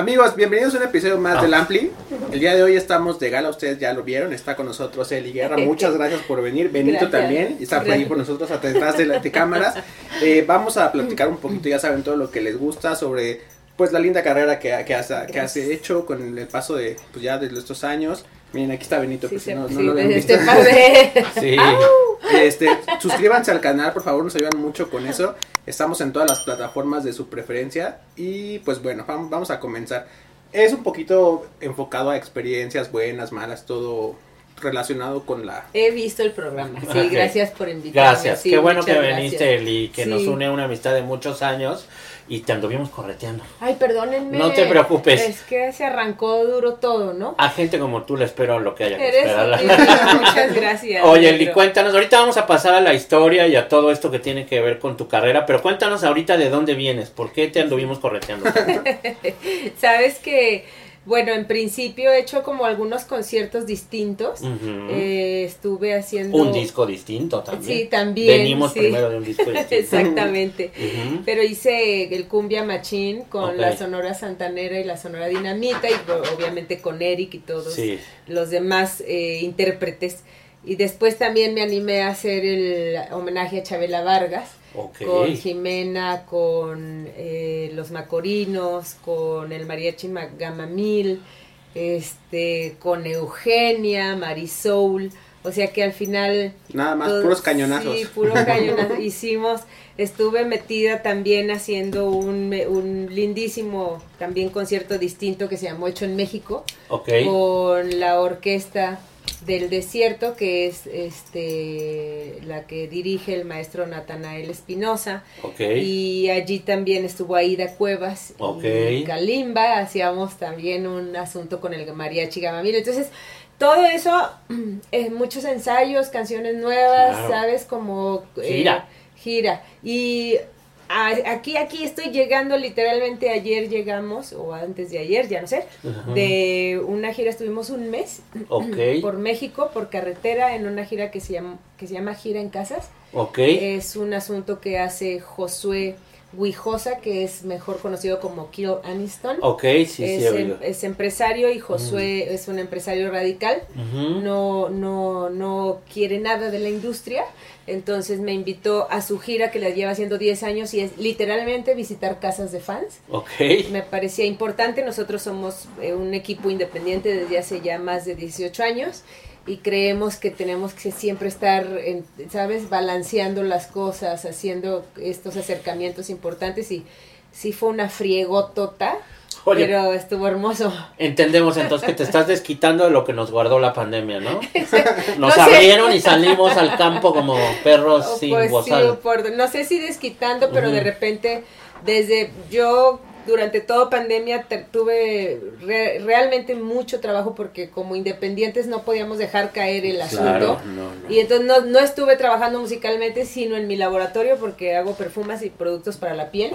Amigos, bienvenidos a un episodio más del Ampli. El día de hoy estamos de gala, ustedes ya lo vieron, está con nosotros Eli Guerra. Muchas gracias por venir. Benito Gracias. también está por ahí con nosotros detrás de, las de cámaras. Eh, vamos a platicar un poquito, ya saben todo lo que les gusta sobre pues la linda carrera que, que, has, que has hecho con el paso de pues ya de estos años. Miren, aquí está Benito, Sí, pues, si se- no, no lo habían visto. este. Sí. Este, suscríbanse al canal, por favor, nos ayudan mucho con eso. Estamos en todas las plataformas de su preferencia. Y pues bueno, vam- vamos a comenzar. Es un poquito enfocado a experiencias buenas, malas, todo relacionado con la... He visto el programa. Sí, gracias por invitarme. Gracias, Sí, qué bueno que gracias. viniste, Eli, que nos une una amistad de muchos años y te anduvimos correteando. Ay, perdónenme. No te preocupes. Es que se arrancó duro todo, ¿no? A gente como tú le espero lo que haya que esperar. muchas gracias. Oye, Eli, cuéntanos, ahorita vamos a pasar a la historia y a todo esto que tiene que ver con tu carrera, pero cuéntanos ahorita de dónde vienes, por qué te anduvimos correteando. Sabes que, bueno, en principio he hecho como algunos conciertos distintos. Eh, estuve haciendo... Un disco distinto también. Sí, también. Venimos sí. primero de un disco distinto. Exactamente. Pero hice el Cumbia Machín con la Sonora Santanera y la Sonora Dinamita y obviamente con Eric y todos Sí. los demás eh, intérpretes. Y después también me animé a hacer el homenaje a Chabela Vargas Ok. con Jimena, con eh, los Macorinos, con el Mariachi Ma- Gamamil, este, con Eugenia, Marisol. O sea que al final Nada más, puros cañonazos. Sí, puro cañonazo. Hicimos, estuve metida también haciendo un, me- un lindísimo también concierto distinto que se llamó Hecho en México Ok. con la orquesta del desierto que es este la que dirige el maestro Natanael Espinosa Ok. y allí también estuvo Aida Cuevas Ok. y Kalimba hacíamos también un asunto con el mariachi Gamamil entonces todo eso eh, muchos ensayos canciones nuevas Claro. sabes como eh, Gira. gira y aquí aquí estoy llegando literalmente ayer llegamos o antes de ayer ya no sé de una gira estuvimos un mes por México por carretera en una gira que se llama que se llama gira en casas. Es un asunto que hace Josué Huijosa que es mejor conocido como Kill Aniston Ok, sí, sí, es, he em- es empresario y Josué es un empresario radical no, no, no quiere nada de la industria. Entonces me invitó a su gira que la lleva haciendo 10 años y es literalmente visitar casas de fans. Ok. Me parecía importante. Nosotros somos eh, un equipo independiente desde hace ya más de 18 años y creemos que tenemos que siempre estar, en, ¿sabes?, balanceando las cosas, haciendo estos acercamientos importantes y sí fue una friegotota, Oye, pero estuvo hermoso. entendemos entonces que te estás desquitando de lo que nos guardó la pandemia, ¿no? Nos No sé. abrieron y salimos al campo como perros O sin pues sí, por- no sé si desquitando, pero de repente, desde yo durante toda pandemia tuve re- realmente mucho trabajo porque como independientes no podíamos dejar caer el asunto. Claro, no, no. Y entonces no, no estuve trabajando musicalmente, sino en mi laboratorio porque hago perfumes y productos para la piel.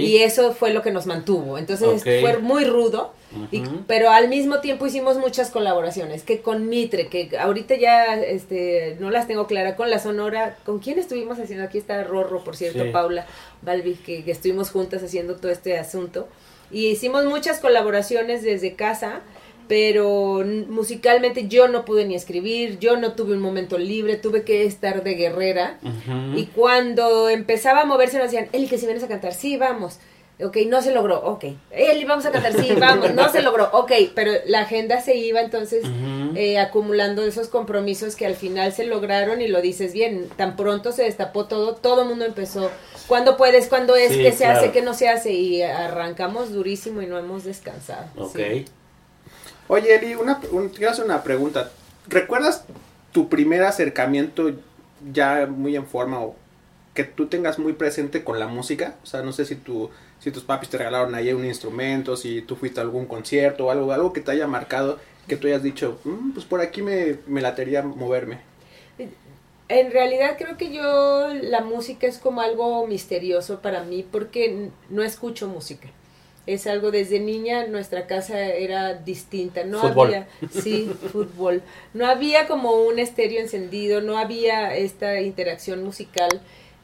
Y eso fue lo que nos mantuvo. Entonces fue muy rudo. Y- pero al mismo tiempo hicimos muchas colaboraciones, que con Mitre, que ahorita ya este, no las tengo clara, con la Sonora, ¿con quién estuvimos haciendo? Aquí está Rorro, por cierto, Sí. Paula Balbi, que, que estuvimos juntas haciendo todo este asunto. Y hicimos muchas colaboraciones desde casa, pero musicalmente yo no pude ni escribir, yo no tuve un momento libre, tuve que estar de guerrera. Y cuando empezaba a moverse nos decían, Eli, que si vienes a cantar, sí, vamos. Ok, no se logró, ok. Eli, vamos a cantar, sí, vamos, no se logró, ok. Pero la agenda se iba entonces eh, acumulando esos compromisos que al final se lograron y lo dices bien, tan pronto se destapó todo, todo el mundo empezó, ¿cuándo puedes? ¿Cuándo es? Sí, ¿Qué se claro. hace? ¿Qué no se hace? Y arrancamos durísimo y no hemos descansado. Ok. sí. Oye, Eli, una, un- quiero hacer una pregunta. ¿Recuerdas tu primer acercamiento ya muy en forma o que tú tengas muy presente con la música? O sea, no sé si tu, si tus papis te regalaron ahí un instrumento, si tú fuiste a algún concierto o algo, algo que te haya marcado, que tú hayas dicho, "Mm, pues por aquí me, me latería moverme. En realidad creo que yo la música es como algo misterioso para mí porque no escucho música. Es algo desde niña nuestra casa era distinta, no Fútbol. había sí, fútbol. No había como un estéreo encendido, no había esta interacción musical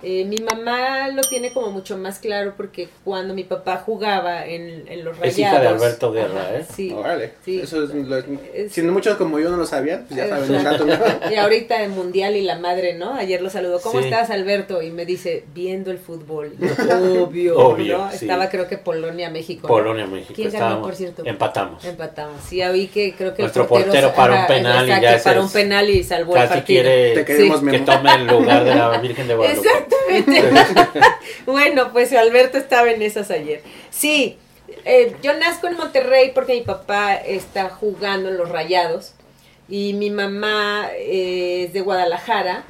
Eh, mi mamá lo tiene como mucho más claro porque cuando mi papá jugaba en, en los rayados. Es hija de Alberto Guerra, Ajá, ¿eh? Sí. Órale. Sí. Eso es, lo- Es- si no muchos como yo no lo sabían, pues ya saben un. Y ahorita en Mundial y la madre, ¿no? Ayer lo saludó. ¿Cómo Sí. estás, Alberto? Y me dice, viendo el fútbol. Yo, Obvio, Obvio, ¿no? sí. Estaba creo que Polonia, México. ¿no? Polonia, México. ¿Quién ganó, estábamos- por cierto? Empatamos. Empatamos. Sí, ahí que creo que Nuestro portero paró un penal y exacto, ya es- un penal y salvó el Casi partido. quiere Te queremos, Sí. que tome el lugar de la Virgen de Guadalupe. Exactamente. bueno, pues Alberto estaba en esas ayer. Sí, eh, yo nazco en Monterrey porque mi papá está jugando en los Rayados y mi mamá eh, es de Guadalajara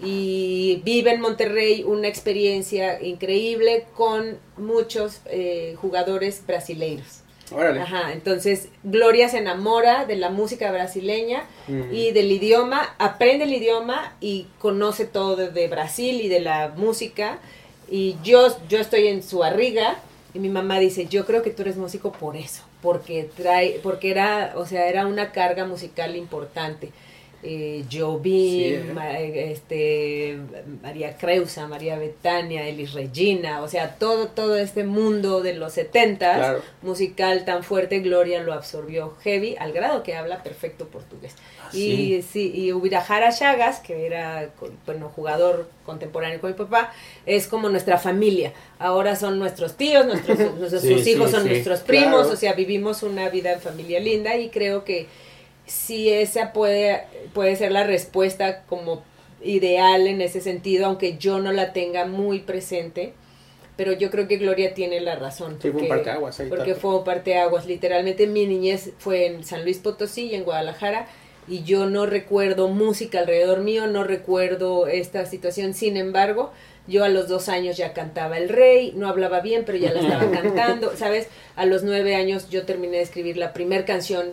y vive en Monterrey una experiencia increíble con muchos eh, jugadores brasileiros. Órale. Ajá, entonces Gloria se enamora de la música brasileña Ujú. y del idioma, aprende el idioma y conoce todo de, de Brasil y de la música. Y yo, yo estoy en su barriga y mi mamá dice, yo creo que tú eres músico por eso, porque trae, porque era, o sea, era una carga musical importante. Eh, Jobim, Sí, ¿eh? Ma- este, María Creusa, María Betania, Elis Regina, o sea, todo, todo este mundo de los setentas Claro. musical tan fuerte, Gloria lo absorbió heavy, al grado que habla perfecto portugués. Ah, y sí, y Ubirajara Chagas, que era bueno, jugador contemporáneo con mi papá, es como nuestra familia. Ahora son nuestros tíos, nuestros, nuestros Sí, sus hijos son nuestros primos, claro. o sea, vivimos una vida en familia linda y creo que si esa puede, puede ser la respuesta como ideal en ese sentido, aunque yo no la tenga muy presente. Pero yo creo que Gloria tiene la razón. Sí, fue un parteaguas ahí, Porque fue un parteaguas. Literalmente mi niñez fue en San Luis Potosí y en Guadalajara. Y yo no recuerdo música alrededor mío, no recuerdo esta situación. Sin embargo, yo a los dos años ya cantaba El Rey, no hablaba bien, pero ya la estaba cantando. ¿Sabes? A los nueve años yo terminé de escribir la primera canción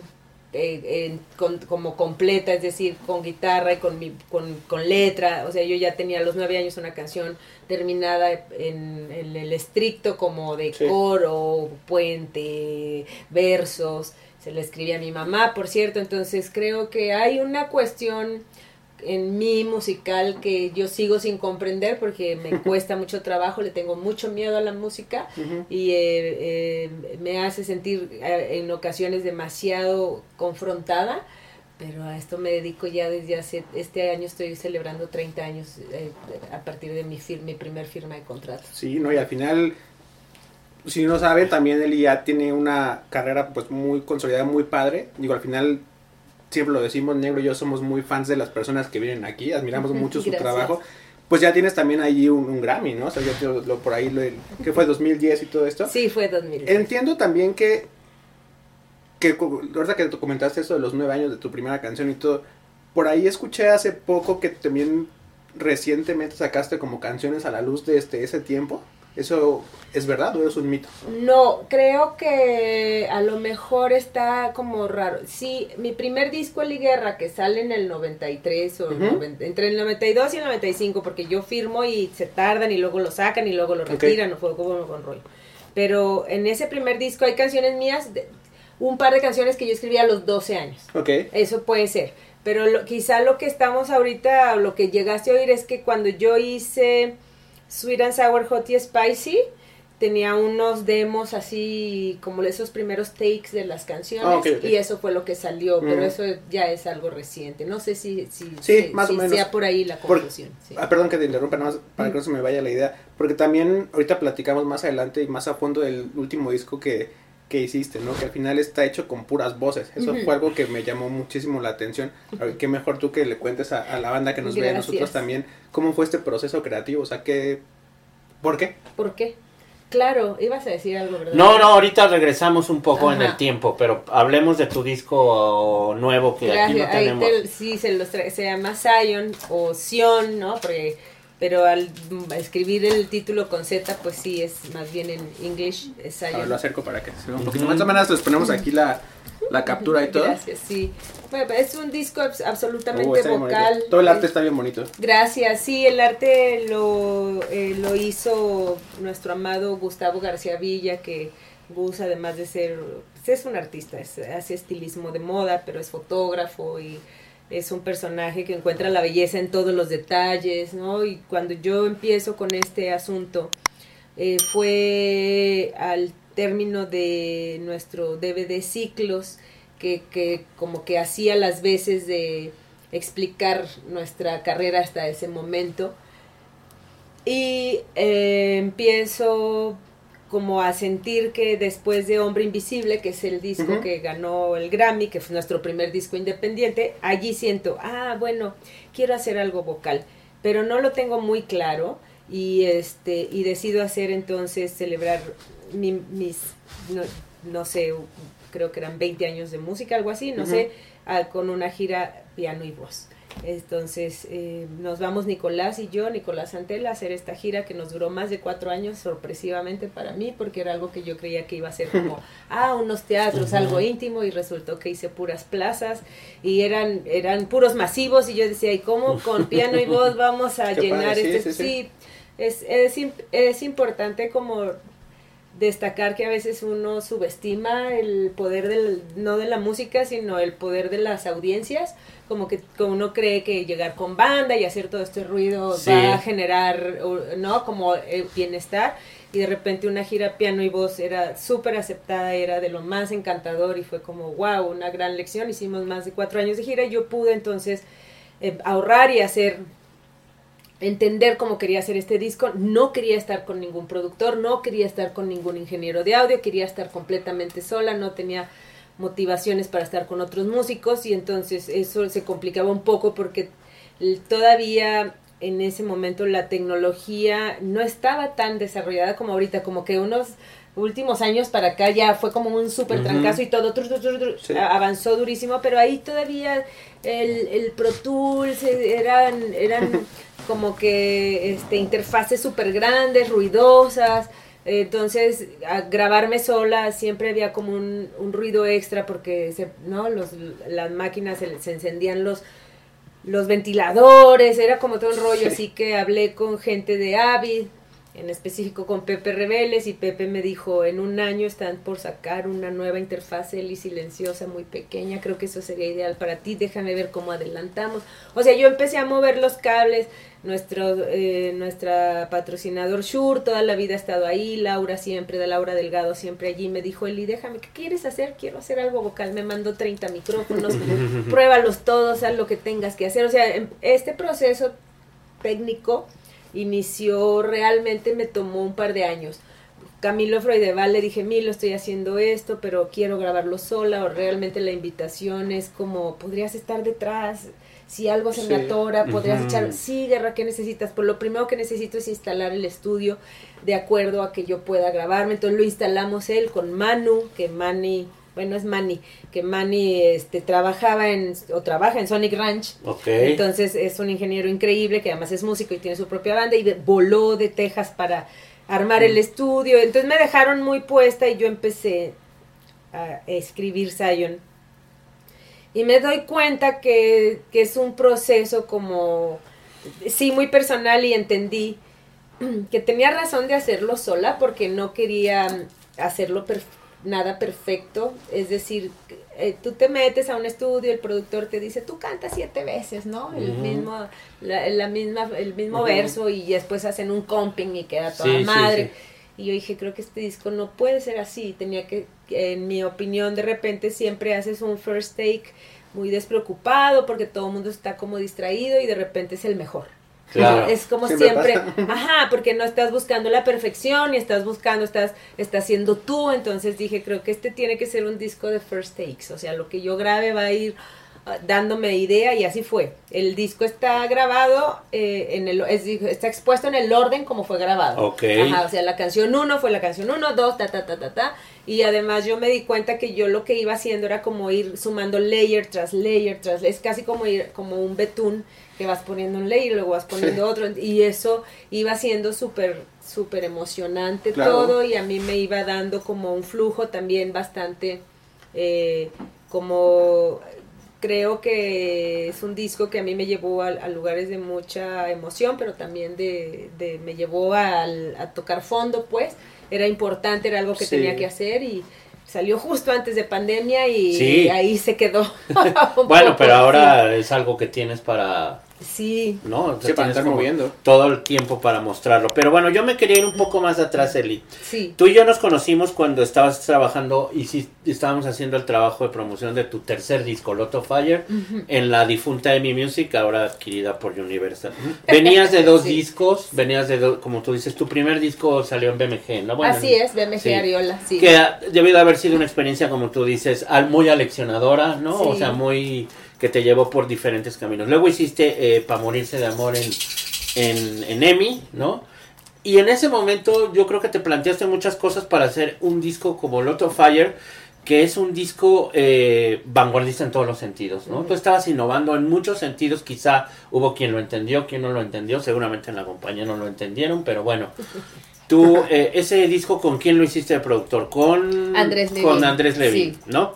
eh, en- con- como completa, es decir, con guitarra y con, mi, con, con letra. O sea, yo ya tenía a los nueve años una canción terminada en, en el estricto como de Sí. coro, puente, versos. Se la escribí a mi mamá, por cierto. Entonces creo que hay una cuestión en mi musical que yo sigo sin comprender porque me cuesta mucho trabajo, le tengo mucho miedo a la música Ujú. y eh, eh, me hace sentir eh, en ocasiones demasiado confrontada, pero a esto me dedico ya desde hace, este año estoy celebrando 30 años eh, a partir de mi, fir- mi primer firma de contrato. Sí, no, y al final, si no saben, también él ya tiene una carrera pues muy consolidada, muy padre. Digo, al final, siempre lo decimos, Negro y yo somos muy fans de las personas que vienen aquí, admiramos mucho su gracias. trabajo. Pues ya tienes también ahí un, un Grammy, ¿no? O sea, ya te lo, lo- por ahí, lo, que fue 2010 y todo esto. Sí, fue 2000. Entiendo también que, que ahorita que tú comentaste eso de los nueve años de tu primera canción y todo, por ahí escuché hace poco que también recientemente sacaste como canciones a la luz de este ese tiempo. ¿Eso es verdad o es un mito? No, creo que a lo mejor está como raro. Sí, mi primer disco, Eli Guerra, que sale en el 93 o Ujú. 90 entre el 92 y el 95, porque yo firmo y se tardan y luego lo sacan y luego lo retiran, no fue como con rollo. Pero en ese primer disco hay canciones mías, de- un par de canciones que yo escribí a los 12 años. Ok. Eso puede ser. Pero lo- quizá lo que estamos ahorita, lo que llegaste a oír es que cuando yo hice Sweet and Sour Hot y Spicy, tenía unos demos así como esos primeros takes de las canciones Ah, y eso fue lo que salió, pero Mm. eso ya es algo reciente. No sé si, si, Sí, si- más o menos. sea por ahí la conclusión. sí. Ah, perdón que te interrumpa, nada más para que no se me vaya la idea. Porque también ahorita platicamos más adelante y más a fondo del último disco que, que hiciste, ¿no? Que al final está hecho con puras voces. Eso fue algo que me llamó muchísimo la atención. A ver, Qué mejor tú que le cuentes a, a la banda que nos ve, a Gracias. nosotros también, cómo fue este proceso creativo. O sea, ¿qué, ¿por qué? ¿Por qué? Claro, ibas a decir algo, ¿verdad? No, no, ahorita regresamos un poco en el tiempo, pero hablemos de tu disco nuevo que aquí no Gracias. Ahí tenemos. te- sí, se, los se llama Zion o Sion, ¿no? Porque, pero al escribir el título con Z, pues sí, es más bien en English, es A ver, Zion. lo acerco para que se vea un poquito. Más o menos les ponemos aquí la, la captura y todo. Gracias, sí. Bueno, es un disco abs- absolutamente bonito. vocal. Todo el arte está bien bonito. Gracias, sí, el arte lo, eh, lo hizo nuestro amado Gustavo García Villa, que Gus, además de ser, pues, es un artista, es- hace estilismo de moda, pero es fotógrafo y es un personaje que encuentra la belleza en todos los detalles, ¿no? Y cuando yo empiezo con este asunto, eh, fue al término de nuestro DVD ciclos, que, como que hacía las veces de explicar nuestra carrera hasta ese momento. Y eh, empiezo como a sentir que después de Hombre Invisible, que es el disco que ganó el Grammy, que fue nuestro primer disco independiente, allí siento, ah, bueno, quiero hacer algo vocal, pero no lo tengo muy claro y este y decido hacer entonces celebrar mis no, no, sé, creo que eran 20 años de música, algo así, no sé, con una gira piano y voz. Entonces eh, nos vamos Nicolás y yo, Nicolás Antela, a hacer esta gira que nos duró más de cuatro años, sorpresivamente para mí, porque era algo que yo creía que iba a ser como, ah, unos teatros, algo íntimo, y resultó que hice puras plazas y eran, eran puros masivos, y yo decía, ¿y cómo con piano y voz vamos a llenar este? Sí, es, es, es importante como destacar que a veces uno subestima el poder del, no de la música, sino el poder de las audiencias, como que como uno cree que llegar con banda y hacer todo este ruido va a generar, ¿no? Como eh, bienestar, y de repente una gira piano y voz era súper aceptada, era de lo más encantador y fue como, wow, una gran lección, hicimos más de cuatro años de gira y yo pude entonces eh, ahorrar y hacer entender cómo quería hacer este disco, no quería estar con ningún productor, no quería estar con ningún ingeniero de audio, quería estar completamente sola, no tenía motivaciones para estar con otros músicos y entonces eso se complicaba un poco porque todavía en ese momento la tecnología no estaba tan desarrollada como ahorita, como que unos últimos años para acá ya fue como un súper trancazo y todo avanzó durísimo, pero ahí todavía el, el Pro Tools eh, eran, eran como que este, interfaces súper grandes, ruidosas. Entonces, a grabarme sola siempre había como un, un ruido extra porque se, ¿no? Los, las máquinas se, se, encendían los, los ventiladores, era como todo un rollo. Así que hablé con gente de Avid, en específico con Pepe Rebeles y Pepe me dijo, en un año están por sacar una nueva interfaz y silenciosa muy pequeña, creo que eso sería ideal para ti, déjame ver cómo adelantamos. O sea, yo empecé a mover los cables, nuestro eh, nuestra patrocinador Shure toda la vida ha estado ahí, Laura siempre, de Laura Delgado siempre allí, me dijo, Eli, déjame, ¿qué quieres hacer? Quiero hacer algo vocal, me mandó 30 micrófonos, pruébalos todos, haz lo que tengas que hacer, o sea, em, este proceso técnico inició realmente me tomó un par de años. Camilo Freudeval le dije, Milo, estoy haciendo esto, pero quiero grabarlo sola, o realmente la invitación es como, podrías estar detrás, si algo se me atora, podrías echar, sí, Guerra, ¿qué necesitas? Pues lo primero que necesito es instalar el estudio de acuerdo a que yo pueda grabarme, entonces lo instalamos él con Manu, que Mani bueno, es Manny, que Manny este, trabajaba en, o trabaja en Sonic Ranch. Entonces es un ingeniero increíble que además es músico y tiene su propia banda y voló de Texas para armar el mm. estudio. Entonces me dejaron muy puesta y yo empecé a escribir Zion. Y me doy cuenta que, que es un proceso como, sí, muy personal y entendí que tenía razón de hacerlo sola porque no quería hacerlo perfecto nada perfecto, es decir, eh, tú te metes a un estudio, el productor te dice, tú cantas siete veces, ¿no? El mismo, la, misma, el mismo verso y después hacen un comping y queda toda madre. y yo dije, creo que este disco no puede ser así, tenía que, en mi opinión, de repente siempre haces un first take muy despreocupado porque todo el mundo está como distraído y de repente es el mejor. Es como siempre, ajá, porque no estás buscando la perfección y estás buscando, estás, estás siendo tú, entonces dije, creo que este tiene que ser un disco de first takes, o sea, lo que yo grabe va a ir ah, dándome idea y así fue. El disco está grabado, eh, en el, está expuesto en el orden como fue grabado. Ajá, o sea, la canción 1 fue la canción 1, 2, ta, ta, ta, ta, ta. Y además yo me di cuenta que yo lo que iba haciendo era como ir sumando layer tras layer tras, es casi como ir como un betún que vas poniendo un layer, luego vas poniendo otro, y eso iba siendo súper, súper emocionante todo, y a mí me iba dando como un flujo también bastante, eh, como creo que es un disco que a mí me llevó a, lugares de mucha emoción, pero también de, de me llevó a, a, tocar fondo, pues, era importante, era algo que tenía que hacer y salió justo antes de pandemia y Sí. ahí se quedó. Bueno, poco, pero ahora es algo que tienes para, Sí, ¿no? Sí, para tienes estar moviendo. Todo el tiempo para mostrarlo. Pero bueno, yo me quería ir un poco más atrás, Eli. sí. Tú y yo nos conocimos cuando estabas trabajando y sí, estábamos haciendo el trabajo de promoción de tu tercer disco, Lotto Fire, en la difunta EMI Music, ahora adquirida por Universal. Venías de dos Sí. discos, venías de dos, como tú dices, tu primer disco salió en BMG, ¿no? Bueno, Así es, BMG sí. Ariola, sí. Que debió de haber sido una experiencia, como tú dices, al- muy aleccionadora, ¿no? Sí. O sea, muy que te llevó por diferentes caminos. Luego hiciste eh, Pa' Morirse de Amor en, en, en EMI, ¿no? Y en ese momento yo creo que te planteaste muchas cosas para hacer un disco como Lot of Fire, que es un disco eh, vanguardista en todos los sentidos, ¿no? Ujú. Tú estabas innovando en muchos sentidos, quizá hubo quien lo entendió, quien no lo entendió, seguramente en la compañía no lo entendieron, pero bueno. Tú, eh, ese disco, ¿con quién lo hiciste de productor? Con Andrés Levin. Con Andrés Levin, Sí. ¿no?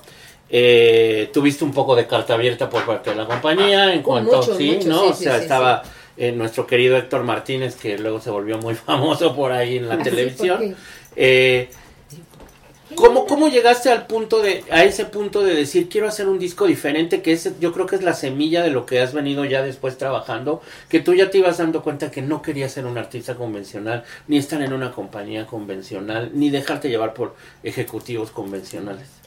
Eh, tuviste un poco de carta abierta por parte de la compañía en Uh, cuanto, mucho, sí, mucho, ¿no? sí, o sea, sí, estaba eh, nuestro querido Héctor Martínez, que luego se volvió muy famoso por ahí en la Ah, televisión. Eh, ¿Cómo, ¿Cómo llegaste al punto de, a ese punto de decir quiero hacer un disco diferente? Que es, yo creo que es la semilla de lo que has venido ya después trabajando, que tú ya te ibas dando cuenta que no querías ser un artista convencional, ni estar en una compañía convencional, ni dejarte llevar por ejecutivos convencionales.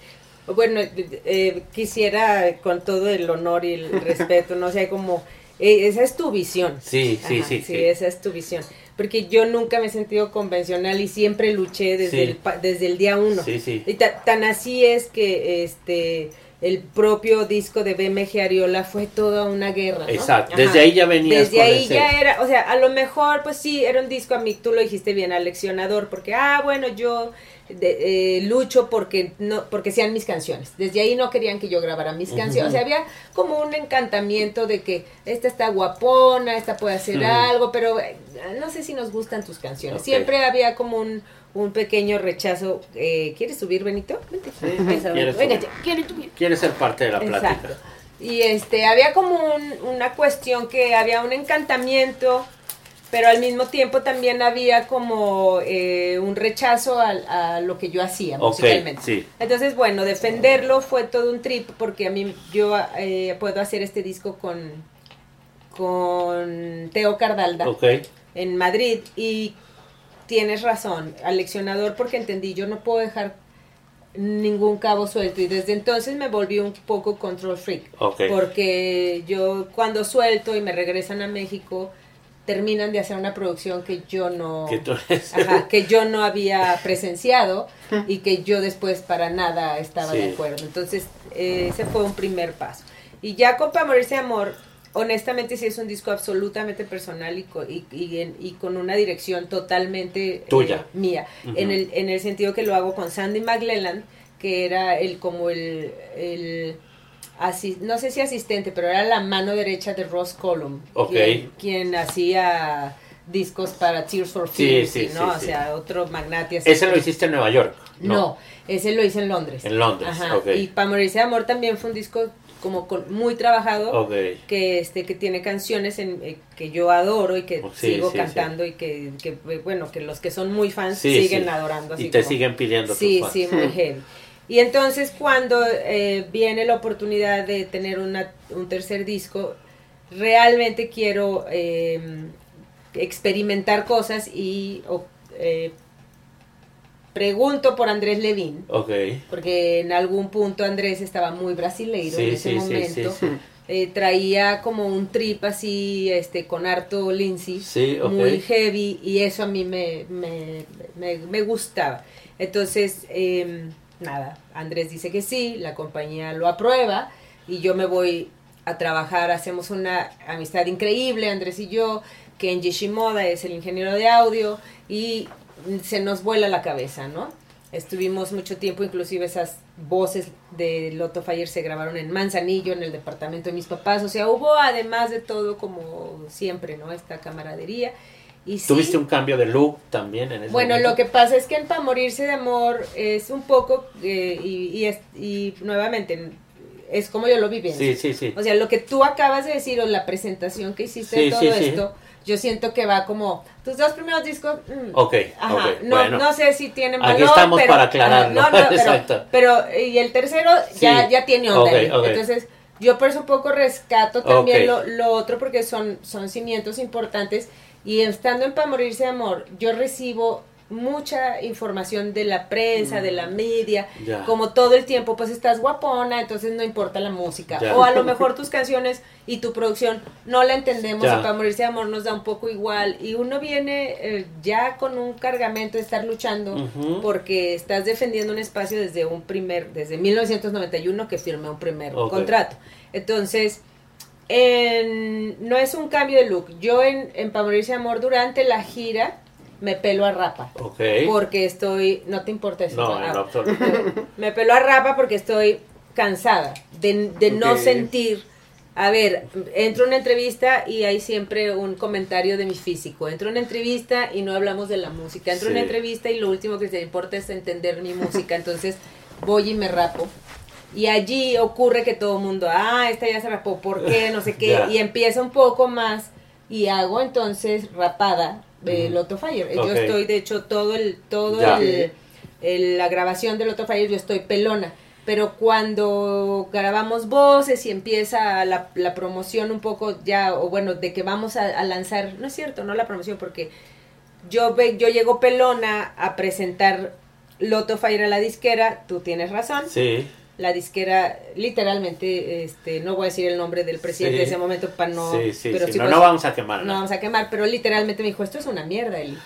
Bueno, eh, eh, quisiera con todo el honor y el respeto, no o sea, como eh, esa es tu visión. Sí, sí, Ajá, sí, sí. esa es tu visión. Porque yo nunca me he sentido convencional y siempre luché desde, Sí. el, desde el día uno. Sí, sí. Y ta- tan así es que este el propio disco de BMG Ariola fue toda una guerra. ¿no? Exacto, Ajá. desde ahí ya venías Desde ahí ese- ya era, o sea, a lo mejor, pues sí, era un disco a mí, tú lo dijiste bien, aleccionador, porque, ah, bueno, yo de- eh, lucho porque no porque sean mis canciones. Desde ahí no querían que yo grabara mis canciones. O sea, había como un encantamiento de que esta está guapona, esta puede hacer algo, pero eh, no sé si nos gustan tus canciones. Siempre había como un, un pequeño rechazo. Eh, ¿Quieres subir, Benito? Vente. ¿Quieres venga? ¿quieres? Quieres ser parte de la plática. Exacto. Y este, había como un- una cuestión que había un encantamiento, pero al mismo tiempo también había como eh, un rechazo a, lo que yo hacía Ok, musicalmente. sí. Entonces, bueno, defenderlo fue todo un trip porque a mí yo eh, puedo hacer este disco con, con Teo Cardalda en Madrid y tienes razón, aleccionador porque entendí, yo no puedo dejar ningún cabo suelto. Y desde entonces me volví un poco control freak. Porque yo cuando suelto y me regresan a México terminan de hacer una producción que yo no ajá, que yo no había presenciado y que yo después para nada estaba Sí. de acuerdo. Entonces eh, ese fue un primer paso. Y ya con Pa' morirse de amor honestamente sí es un disco absolutamente personal y, co- y, y en- y con una dirección totalmente eh, Tuya. mía en el en el sentido que lo hago con Sandy McLellan que era el como el, el asi- no sé si asistente pero era la mano derecha de Ross Column Ok. quien, quien hacía discos para Tears for Sí, Fears sí, y, ¿no? sí, o sí. sea otro magnate así Ese lo hiciste en Nueva York. no, ese lo hice en Londres. En Londres, Ajá. ok. Y para morirse de amor también fue un disco como con- muy trabajado que este que tiene canciones en, eh, que yo adoro y que sí, sigo sí, cantando y que, que, eh, bueno que los que son muy fans siguen adorando así Y te como- siguen pidiendo tus sí fans. sí muy heavy. Y entonces cuando eh, viene la oportunidad de tener una, un tercer disco realmente quiero eh, experimentar cosas y o, eh, pregunto por Andrés Levin Ok. porque en algún punto Andrés estaba muy brasileiro Sí, en ese sí, momento. sí, sí. Eh, traía como un trip así, este, con harto Lindsay, Sí, ok. muy heavy, y eso a mí me, me, me, me gustaba. Entonces, em, nada, Andrés dice que sí, la compañía lo aprueba, y yo me voy a trabajar, hacemos una amistad increíble, Andrés y yo, Kenji Shimoda es el ingeniero de audio, y se nos vuela la cabeza, ¿no? Estuvimos mucho tiempo, inclusive esas voces de Lotto Fire se grabaron en Manzanillo, en el departamento de mis papás. O sea, hubo además de todo, como siempre, ¿no? Esta camaradería. Y sí, ¿Tuviste un cambio de look también en ese bueno, momento? lo que pasa es que en Pa' Morirse de Amor es un poco, eh, y, y, es- y nuevamente, es como yo lo viví. Sí, sí, sí. O sea, lo que tú acabas de decir o la presentación que hiciste Sí, de todo sí. esto yo siento que va como tus dos primeros discos. mm, Ok, Ajá, ok, no, bueno. no sé si tienen Aquí valor, estamos pero- para aclararlo, no, no, pero, exacto. pero, y el tercero ya, Sí, ya tiene onda. ok, ahí. ok. Entonces, yo por eso un poco rescato también lo, lo otro porque son, son cimientos importantes. Y estando en Pa' Morirse de Amor, yo recibo mucha información de la prensa, de la media, Mm. Ya. como todo el tiempo, pues estás guapona, entonces no importa la música. Ya. O a lo mejor tus canciones y tu producción no la entendemos Ya. y para morirse de amor nos da un poco igual. Y uno viene eh, ya con un cargamento de estar luchando porque estás defendiendo un espacio desde un primer, desde 1991 que firmé un primer contrato. Entonces, en- no es un cambio de look. Yo en, en Pa' Morirse de Amor durante la gira me pelo a rapa. Ok. Porque estoy, no te importa eso. No, Ah, absoluto. me peló a rapa porque estoy cansada de, de no sentir. A ver, entro a una entrevista y hay siempre un comentario de mi físico. Entro a una entrevista y no hablamos de la música. Entro a una entrevista y lo último que te importa es entender mi música. Entonces voy y me rapo. Y allí ocurre que todo el mundo, ah, esta ya se rapó, ¿por qué? No sé qué. Y empieza un poco más y hago entonces rapada de. Lotto Fire. Yo estoy, de hecho, todo el, todo Ya. el, el- la grabación de Lotto Fire yo estoy pelona. Pero cuando grabamos voces y empieza la, la promoción un poco ya, o bueno, de que vamos a, a lanzar, no es cierto, no la promoción, porque yo, ve, yo llego pelona a presentar Lotto Fire a la disquera, tú tienes razón, Sí. La disquera literalmente, este, no voy a decir el nombre del presidente Sí. de ese momento para no, sí, sí, pero sí. sí No, pues, no vamos a quemar. no vamos a quemar, pero literalmente me dijo, esto es una mierda, Eli.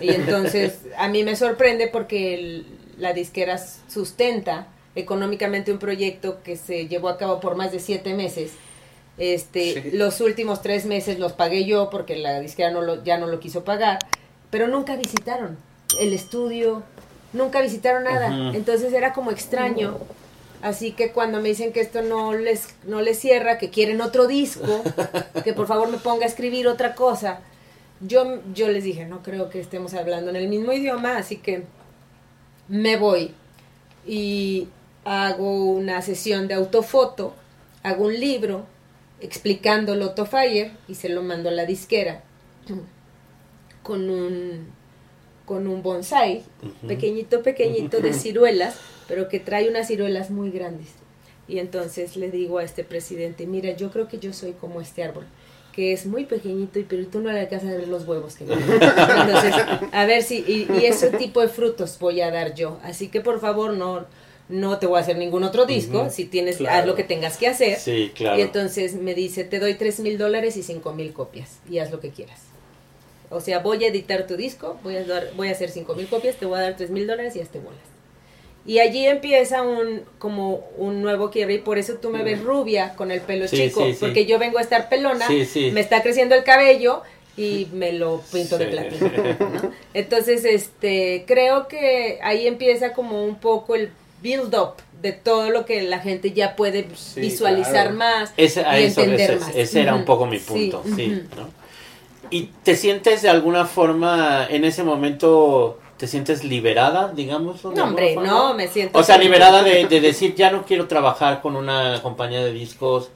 Y entonces a mí me sorprende porque el- la disquera sustenta económicamente un proyecto que se llevó a cabo por más de siete meses. Este, Sí. Los últimos tres meses los pagué yo porque la disquera no lo, ya no lo quiso pagar, pero nunca visitaron el estudio, nunca visitaron nada. Entonces era como extraño. Así que cuando me dicen que esto no les, no les cierra, que quieren otro disco, que por favor me ponga a escribir otra cosa, yo, yo les dije, no creo que estemos hablando en el mismo idioma, así que me voy y hago una sesión de autofoto, hago un libro explicando Lotto Fire y se lo mando a la disquera con un con un bonsai pequeñito pequeñito de ciruelas pero que trae unas ciruelas muy grandes y entonces le digo a este presidente mira yo creo que yo soy como este árbol que es muy pequeñito y pero tú no le alcanzas a ver los huevos que tiene. entonces a ver si y, y ese tipo de frutos voy a dar yo así que por favor no no te voy a hacer ningún otro disco si tienes Claro. haz lo que tengas que hacer Sí, claro. y entonces me dice, te doy tres mil dólares y cinco mil copias y haz lo que quieras. O sea, voy a editar tu disco, voy a, dar, voy a hacer cinco mil copias, te voy a dar tres mil dólares y hazte bolas. Y allí empieza un como un nuevo quiebre y por eso tú me ves rubia con el pelo Sí, chico, sí, sí. porque yo vengo a estar pelona, me está creciendo el cabello y me lo pinto de platino. ¿no? Entonces, este, creo que ahí empieza como un poco el build up de todo lo que la gente ya puede visualizar claro. más Ese, a eso, entender ese, más. ese era un poco mi punto, sí. ¿Y te sientes de alguna forma, en ese momento, te sientes liberada, digamos? No, hombre, forma? no, me siento... O sea, liberada de, de decir, ya no quiero trabajar con una compañía de discos.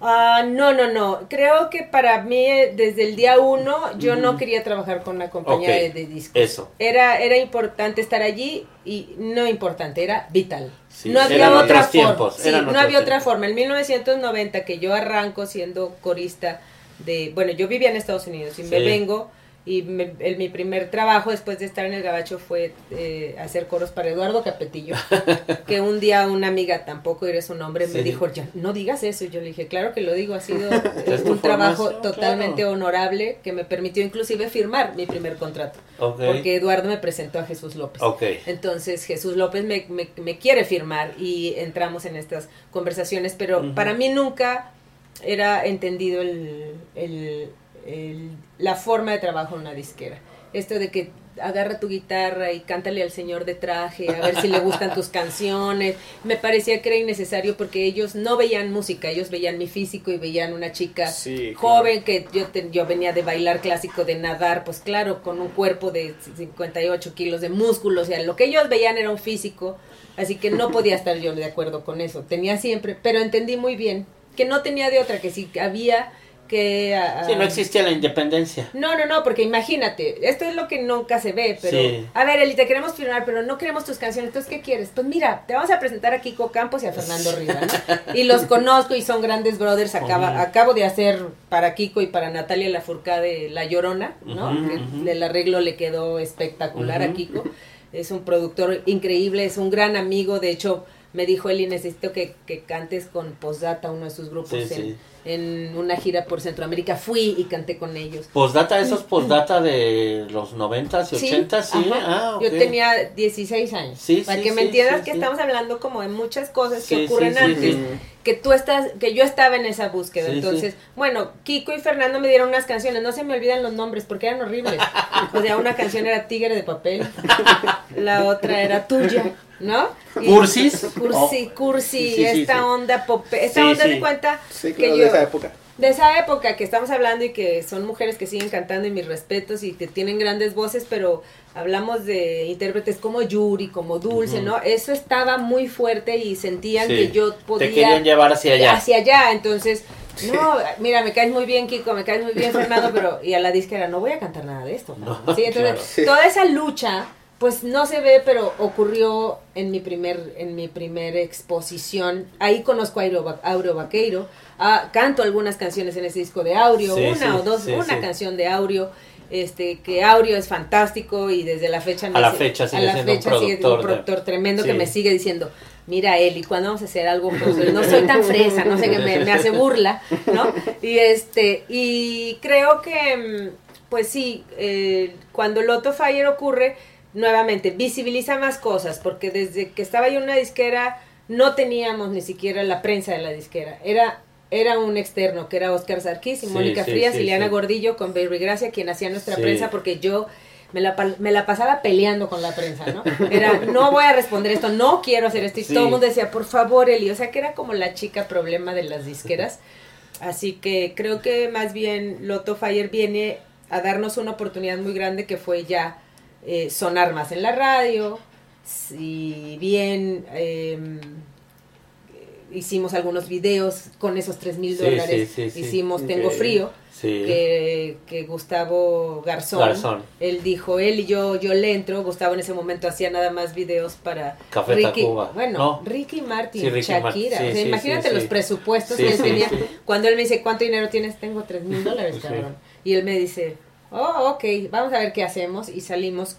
Ah, no, no, no. Creo que para mí, eh, desde el día uno, yo no quería trabajar con una compañía de, de discos. eso. Era, era importante estar allí y no importante, era vital. Sí, no había otra forma. tiempos, Sí, no había otra tiempos. forma. En 1990 que yo arranco siendo corista de, bueno, yo vivía en Estados Unidos y me vengo y me- el- mi primer trabajo después de estar en el gabacho fue eh, hacer coros para Eduardo Capetillo, que un día una amiga, tampoco eres un hombre, me Sí. dijo, ya, no digas eso. Y yo le dije, claro que lo digo, ha sido un trabajo totalmente claro. honorable que me permitió inclusive firmar mi primer contrato, porque Eduardo me presentó a Jesús López. Entonces Jesús López me, me- me quiere firmar y entramos en estas conversaciones, pero para mí nunca era entendido el, el- el- la forma de trabajo en una disquera. Esto de que agarra tu guitarra y cántale al señor de traje, a ver si le gustan tus canciones. Me parecía que era innecesario porque ellos no veían música, ellos veían mi físico y veían una chica Sí, claro. joven que yo, te- yo venía de bailar clásico, de nadar, pues claro, con un cuerpo de 58 kilos de músculo, o sea, lo que ellos veían era un físico, así que no podía estar yo de acuerdo con eso, tenía siempre, pero entendí muy bien que no tenía de otra, que si había que... a- a- Sí, no existía la independencia. no, no, no, porque imagínate, esto es lo que nunca se ve, pero... Sí. A ver, Eli, te queremos firmar, pero no queremos tus canciones, entonces, ¿qué quieres? Pues mira, te vamos a presentar a Kiko Campos y a Fernando Riva, ¿no? Y los conozco y son grandes brothers, acaba, acabo de hacer para Kiko y para Natalia Lafourcade La Llorona, ¿no? Ujú. El arreglo le quedó espectacular a. Kiko, es un productor increíble, es un gran amigo, de hecho... Me dijo Eli, necesito que, que cantes con Postdata, uno de sus grupos, Sí, en, sí. en una gira por Centroamérica. Fui y canté con ellos. Postdata, esos postdata de los 90s y 80s, sí. Ah. Yo tenía 16 años. Para que me entiendas que estamos hablando como de muchas cosas que ocurren antes. Que tú estás, que yo estaba en esa búsqueda. Sí, Entonces, bueno, Kiko y Fernando me dieron unas canciones. No se me olvidan los nombres porque eran horribles. O sea, una canción era Tigre de papel. La otra era tuya, ¿no? Y- ¿Cursis? Cursi, Oh. cursi, Sí, sí, sí, esta sí. onda pop, esta Sí, onda sí. de cuenta Sí, que yo de esa época. De esa época que estamos hablando y que son mujeres que siguen cantando y mis respetos y que tienen grandes voces, pero hablamos de intérpretes como Yuri, como Dulce. ¿no? Eso estaba muy fuerte y sentían Sí. que yo podía Te querían llevar hacia allá. hacia allá, entonces no, mira, me caes muy bien Kiko, me caes muy bien Fernando, pero y a la disquera no voy a cantar nada de esto. ¿no? No, Sí, entonces claro. Sí. toda esa lucha pues no se ve, pero ocurrió en mi primer en mi primer exposición. Ahí conozco a Auro Vaqueiro, ah, canto algunas canciones en ese disco de Aureo, Sí, una sí, o dos, sí, una canción de Aureo. Este, que Aureo es fantástico y desde la fecha me A la se- fecha sigue a la siendo un fecha sigue siendo un productor de- productor tremendo que me sigue diciendo, mira Eli, ¿cuándo vamos a hacer algo juntos? No soy tan fresa, no sé qué me, me hace burla, ¿no? Y este, y creo que, mm, pues sí, eh, cuando Loto Fire ocurre, nuevamente, visibiliza más cosas, porque desde que estaba yo en una disquera, no teníamos ni siquiera la prensa de la disquera, era... Era un externo, que era Oscar Sarkis y Sí, Mónica sí, Frías sí, y Liana. Gordillo con Baby Gracia, quien hacía nuestra prensa, porque yo me la, me la pasaba peleando con la prensa, ¿no? Era, no voy a responder esto, no quiero hacer esto. Y todo el mundo decía, por favor, Eli. O sea, que era como la chica problema de las disqueras. Así que creo que más bien Loto Fire viene a darnos una oportunidad muy grande que fue ya eh, sonar más en la radio. Si bien eh, hicimos algunos videos con esos tres mil Sí, dólares, sí, sí, sí. hicimos Tengo. Frío Sí. que, que Gustavo Garzón, Garzón. él dijo, él y yo, yo le entro, Gustavo en ese momento hacía nada más videos para Café Ricky, Tacuba, bueno, ¿no? Ricky Martin, Sí, Ricky Shakira, o sea, sí, imagínate sí, los sí. presupuestos Sí, que él sí, tenía, sí. cuando él me dice, ¿cuánto dinero tienes? Tengo tres mil dólares, Sí. cabrón, y él me dice, oh, ok, vamos a ver qué hacemos, y salimos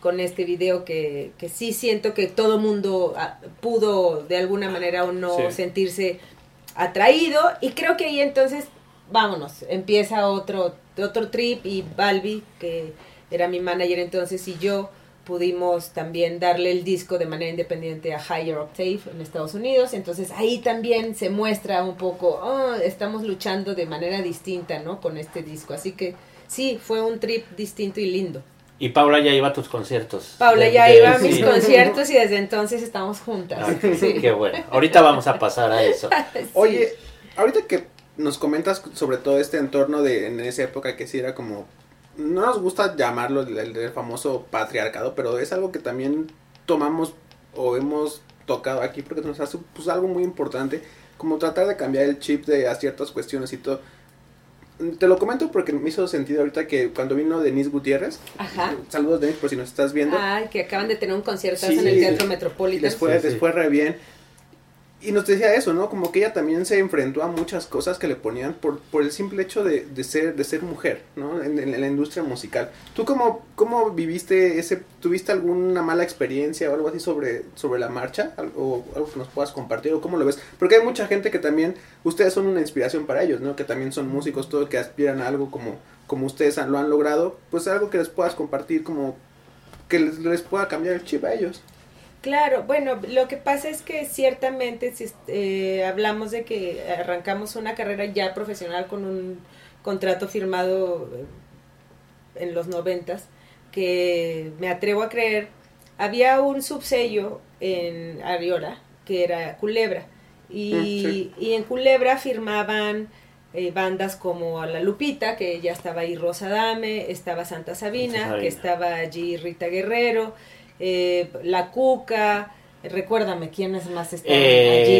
con este video que, que sí siento que todo mundo ah, pudo de alguna manera o no Sí. sentirse atraído. Y creo que ahí entonces vámonos empieza otro otro trip. Y Balbi que era mi manager entonces y yo pudimos también darle el disco de manera independiente a Higher Octave en Estados Unidos. Entonces ahí también se muestra un poco oh, estamos luchando de manera distinta no con este disco. Así que sí fue un trip distinto y lindo Y Paula ya iba a tus conciertos. Paula De- ya de- iba a mis sí. conciertos y desde entonces estamos juntas Ah, Sí. Qué bueno. Ahorita vamos a pasar a eso. Sí. Oye, ahorita que nos comentas sobre todo este entorno de en esa época que sí era como no nos gusta llamarlo el, el- el famoso patriarcado, pero es algo que también tomamos o hemos tocado aquí porque nos hace pues, algo muy importante, como tratar de cambiar el chip de a ciertas cuestiones y todo. Te lo comento porque me hizo sentido ahorita que cuando vino Denise Gutiérrez, Ajá. saludos Denise por si nos estás viendo, Ay, que acaban de tener un concierto Sí, en el. Teatro y Metropolitan. les fue, Sí, sí. les fue re bien. Y nos decía eso, ¿no? Como que ella también se enfrentó a muchas cosas que le ponían por, por el simple hecho de, de ser de ser mujer, ¿no? En, en la industria musical. ¿Tú cómo, cómo viviste ese, tuviste alguna mala experiencia o algo así sobre, sobre la marcha? Algo, algo que nos puedas compartir o cómo lo ves? Porque hay mucha gente que también, ustedes son una inspiración para ellos, ¿no? Que también son músicos, todo que aspiran a algo como, como ustedes han- lo han logrado. Pues algo que les puedas compartir como que les, les pueda cambiar el chip a ellos. Claro, bueno, lo que pasa es que ciertamente si eh, hablamos de que arrancamos una carrera ya profesional con un contrato firmado eh, en los noventas, que me atrevo a creer, había un subsello en Ariola que era Culebra y, Mm, sí. y en Culebra firmaban eh, bandas como La Lupita, que ya estaba ahí Rosa Dame, estaba Santa Sabina, Santa Sabina. que estaba allí Rita Guerrero, eh, La Cuca, Recuérdame, ¿quiénes más están Eh, allí?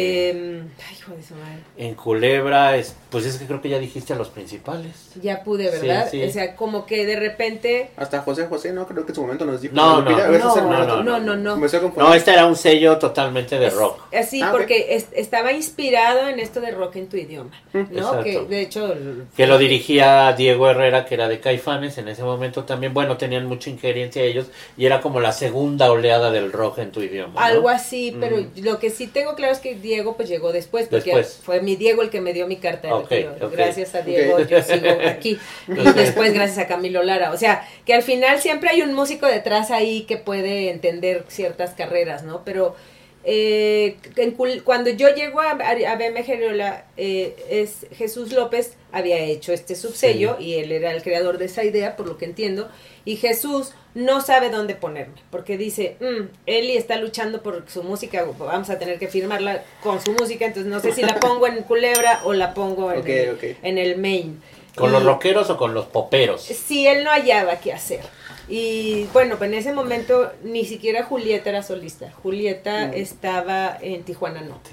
Eh, ay, hijo de su madre. En Culebra, es, pues es que creo que ya dijiste a los principales. Ya pude, ¿verdad? Sí, sí. O sea, como que de repente... Hasta José José, ¿no? Creo que en su momento nos dijo. No, no. No, no, no, no. Confundiendo. No, este era un sello totalmente de Es- rock. Así, Ah, porque es- estaba inspirado en esto de rock en tu idioma, ¿no? Exacto. Que de hecho... Que lo dirigía Diego Herrera, que era de Caifanes en ese momento también. Bueno, tenían mucha injerencia ellos y era como la segunda oleada del rock en tu idioma. Algo así, pero Mm. lo que sí tengo claro es que Diego pues llegó después, porque Después. fue mi Diego el que me dio mi carta de Ok, retiro. ok. Gracias a Diego yo sigo aquí. Y después gracias a Camilo Lara. O sea, que al final siempre hay un músico detrás ahí que puede entender ciertas carreras, ¿no? Pero eh, en Cul- cuando yo llego a, a BM eh, es Jesús López había hecho este subsello y él era el creador de esa idea, por lo que entiendo. Y Jesús no sabe dónde ponerme, porque dice, "Mm, Eli está luchando por su música, vamos a tener que firmarla con su música, entonces no sé si la pongo en Culebra o la pongo en, el, en el main. ¿Con Y- los rockeros o con los poperos? Sí, él no hallaba qué hacer. Y bueno, pues en ese momento ni siquiera Julieta era solista. Julieta Mm. estaba en Tijuana Norte.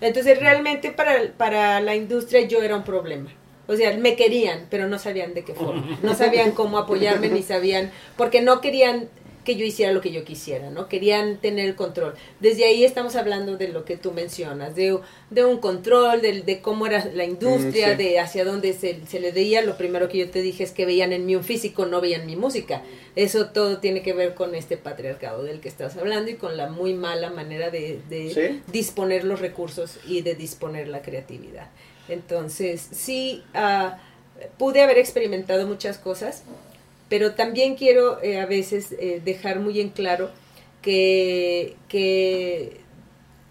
Entonces realmente para, para la industria yo era un problema. O sea, me querían, pero no sabían de qué forma. No sabían cómo apoyarme, ni sabían, porque no querían que yo hiciera lo que yo quisiera, ¿no? Querían tener el control. Desde ahí estamos hablando de lo que tú mencionas, de, de un control, de, de cómo era la industria, Mm, sí. de hacia dónde se, se le veía. Lo primero que yo te dije es que veían en mí un físico, no veían mi música. Eso todo tiene que ver con este patriarcado del que estás hablando y con la muy mala manera de, de Sí. disponer los recursos y de disponer la creatividad. Entonces, sí, ah, pude haber experimentado muchas cosas, pero también quiero eh, a veces eh, dejar muy en claro que, que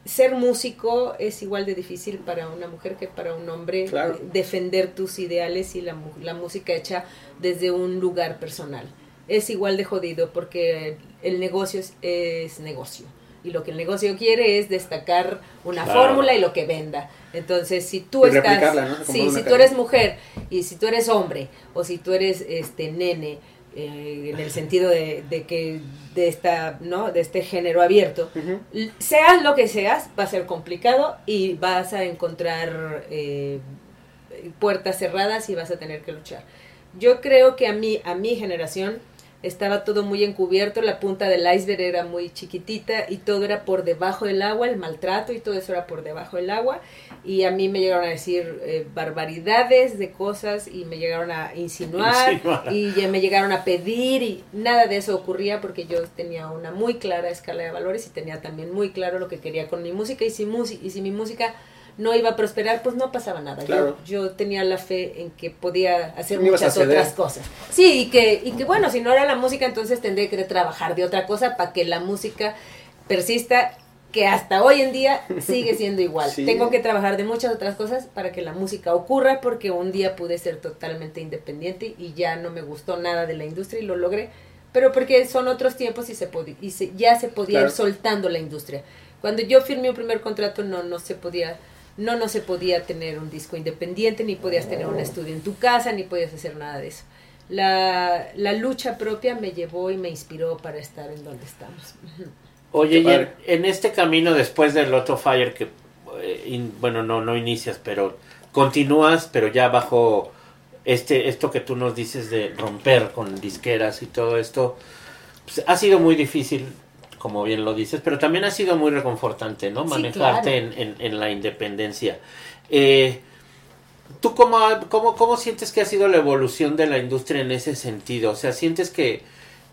ser músico es igual de difícil para una mujer que para un hombre Claro. eh, defender tus ideales y la, la música hecha desde un lugar personal. Es igual de jodido porque el negocio es, es negocio. Y lo que el negocio quiere es destacar una Claro. fórmula y lo que venda. Entonces, si tú Y estás... ¿no? Sí, si tú eres mujer y si tú eres hombre o si tú eres este nene eh, en el sentido de, de que de esta no de este género abierto seas lo que seas va a ser complicado y vas a encontrar eh, puertas cerradas y vas a tener que luchar yo creo que a mí a mi generación estaba todo muy encubierto, la punta del iceberg era muy chiquitita y todo era por debajo del agua, el maltrato y todo eso era por debajo del agua. Y a mí me llegaron a decir eh, barbaridades de cosas y me llegaron a insinuar, y ya me llegaron a pedir y nada de eso ocurría porque yo tenía una muy clara escala de valores y tenía también muy claro lo que quería con mi música y si, y si mi música no iba a prosperar, pues no pasaba nada. Claro. Yo, yo tenía la fe en que podía hacer muchas otras cosas. Sí, y que, y que bueno, si no era la música, entonces tendré que trabajar de otra cosa para que la música persista, que hasta hoy en día sigue siendo igual. Sí. Tengo que trabajar de muchas otras cosas para que la música ocurra, porque un día pude ser totalmente independiente y ya no me gustó nada de la industria y lo logré, pero porque son otros tiempos y, se y se- ya se podía Claro. ir soltando la industria. Cuando yo firmé un primer contrato no, no se podía no, no se podía tener un disco independiente, ni podías tener un estudio en tu casa, ni podías hacer nada de eso. La, la lucha propia me llevó y me inspiró para estar en donde estamos. Oye, y en, este camino después del Lotto Fire, que, eh, in- bueno, no, no inicias, pero continúas, pero ya bajo este, esto que tú nos dices de romper con disqueras y todo esto, pues, ha sido muy difícil, como bien lo dices, pero también ha sido muy reconfortante, ¿no? Sí, Manejarte claro. en, en, en la independencia. Eh, ¿Tú cómo, cómo, cómo sientes que ha sido la evolución de la industria en ese sentido? O sea, ¿sientes que,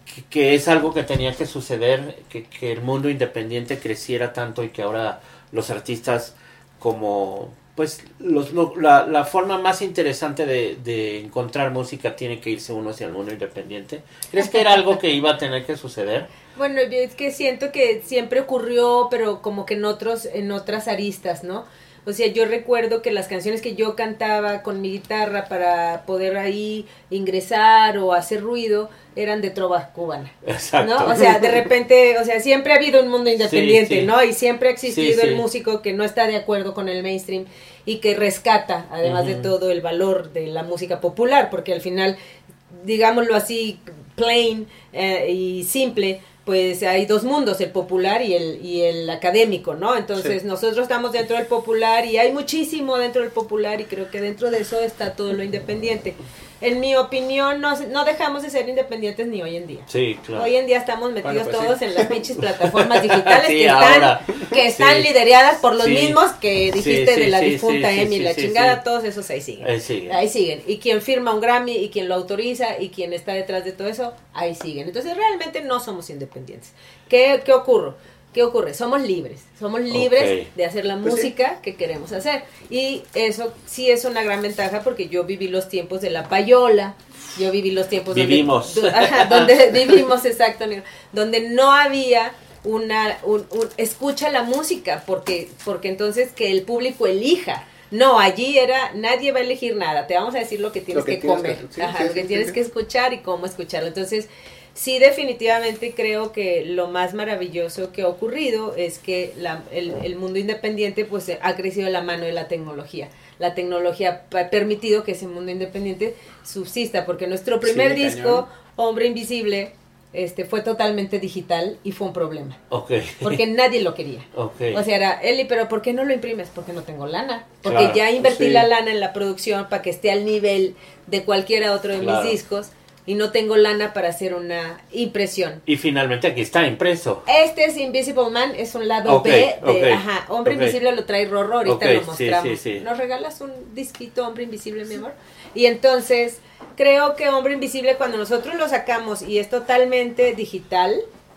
que, que es algo que tenía que suceder, que, que el mundo independiente creciera tanto y que ahora los artistas como pues los, lo- la, la forma más interesante de, de encontrar música tiene que irse uno hacia el mundo independiente. ¿Crees que era algo que iba a tener que suceder? Bueno, yo es que siento que siempre ocurrió, pero como que en otros, en otras aristas, ¿no? O sea, yo recuerdo que las canciones que yo cantaba con mi guitarra para poder ahí ingresar o hacer ruido eran de trova cubana. Exacto. ¿no? O sea, de repente, o sea, siempre ha habido un mundo independiente, Sí, sí. ¿no? Y siempre ha existido Sí, el músico que no está de acuerdo con el mainstream y que rescata, además de todo, el valor de la música popular, porque al final, digámoslo así, plain eh, y simple, pues hay dos mundos, el popular y el, y el académico, ¿no? Entonces Sí. nosotros estamos dentro del popular y hay muchísimo dentro del popular y creo que dentro de eso está todo lo independiente. En mi opinión, no, no dejamos de ser independientes ni hoy en día. Sí, claro. Hoy en día estamos metidos Bueno, pues todos sí. en las pinches plataformas digitales Sí, que están, que están Sí. lideradas por los Sí. mismos que dijiste Sí, de la sí, difunta Emi, sí, la sí, chingada, sí. todos esos ahí siguen. Ahí sigue. Ahí siguen. Y quien firma un Grammy y quien lo autoriza y quien está detrás de todo eso, ahí siguen. Entonces realmente no somos independientes. ¿Qué, qué ocurre? ¿Qué ocurre? Somos libres. Somos libres de hacer la Pues sí. música que queremos hacer. Y eso sí es una gran ventaja porque yo viví los tiempos de la payola. Yo viví los tiempos donde- Vivimos. do- ajá, donde, vivimos, exacto, donde no había una un, un- escucha la música porque porque entonces que el público elija no allí era nadie va a elegir nada te vamos a decir lo que tienes Lo que que, tienes comer que- sí, Ajá, sí, lo que sí, tienes sí, que escuchar y cómo escucharlo entonces sí definitivamente creo que lo más maravilloso que ha ocurrido es que la- el, el mundo independiente pues ha crecido de la mano de la tecnología la tecnología ha permitido que ese mundo independiente subsista porque nuestro primer Sí, disco cañón. Hombre Invisible este fue totalmente digital y fue un problema porque nadie lo quería. Ok. O sea, era, Eli, pero ¿por qué no lo imprimes? Porque no tengo lana. Porque Claro, ya invertí sí. la lana en la producción para que esté al nivel de cualquiera otro de Claro. mis discos y no tengo lana para hacer una impresión. y finalmente aquí está impreso. Este es Invisible Man, es un lado B de, ajá, Hombre. Invisible lo trae Rorro, ahorita lo sí, mostramos. sí, sí. ¿Nos regalas un disquito Hombre Invisible, mi amor? Y entonces, creo que Hombre Invisible cuando nosotros lo sacamos y es totalmente digital,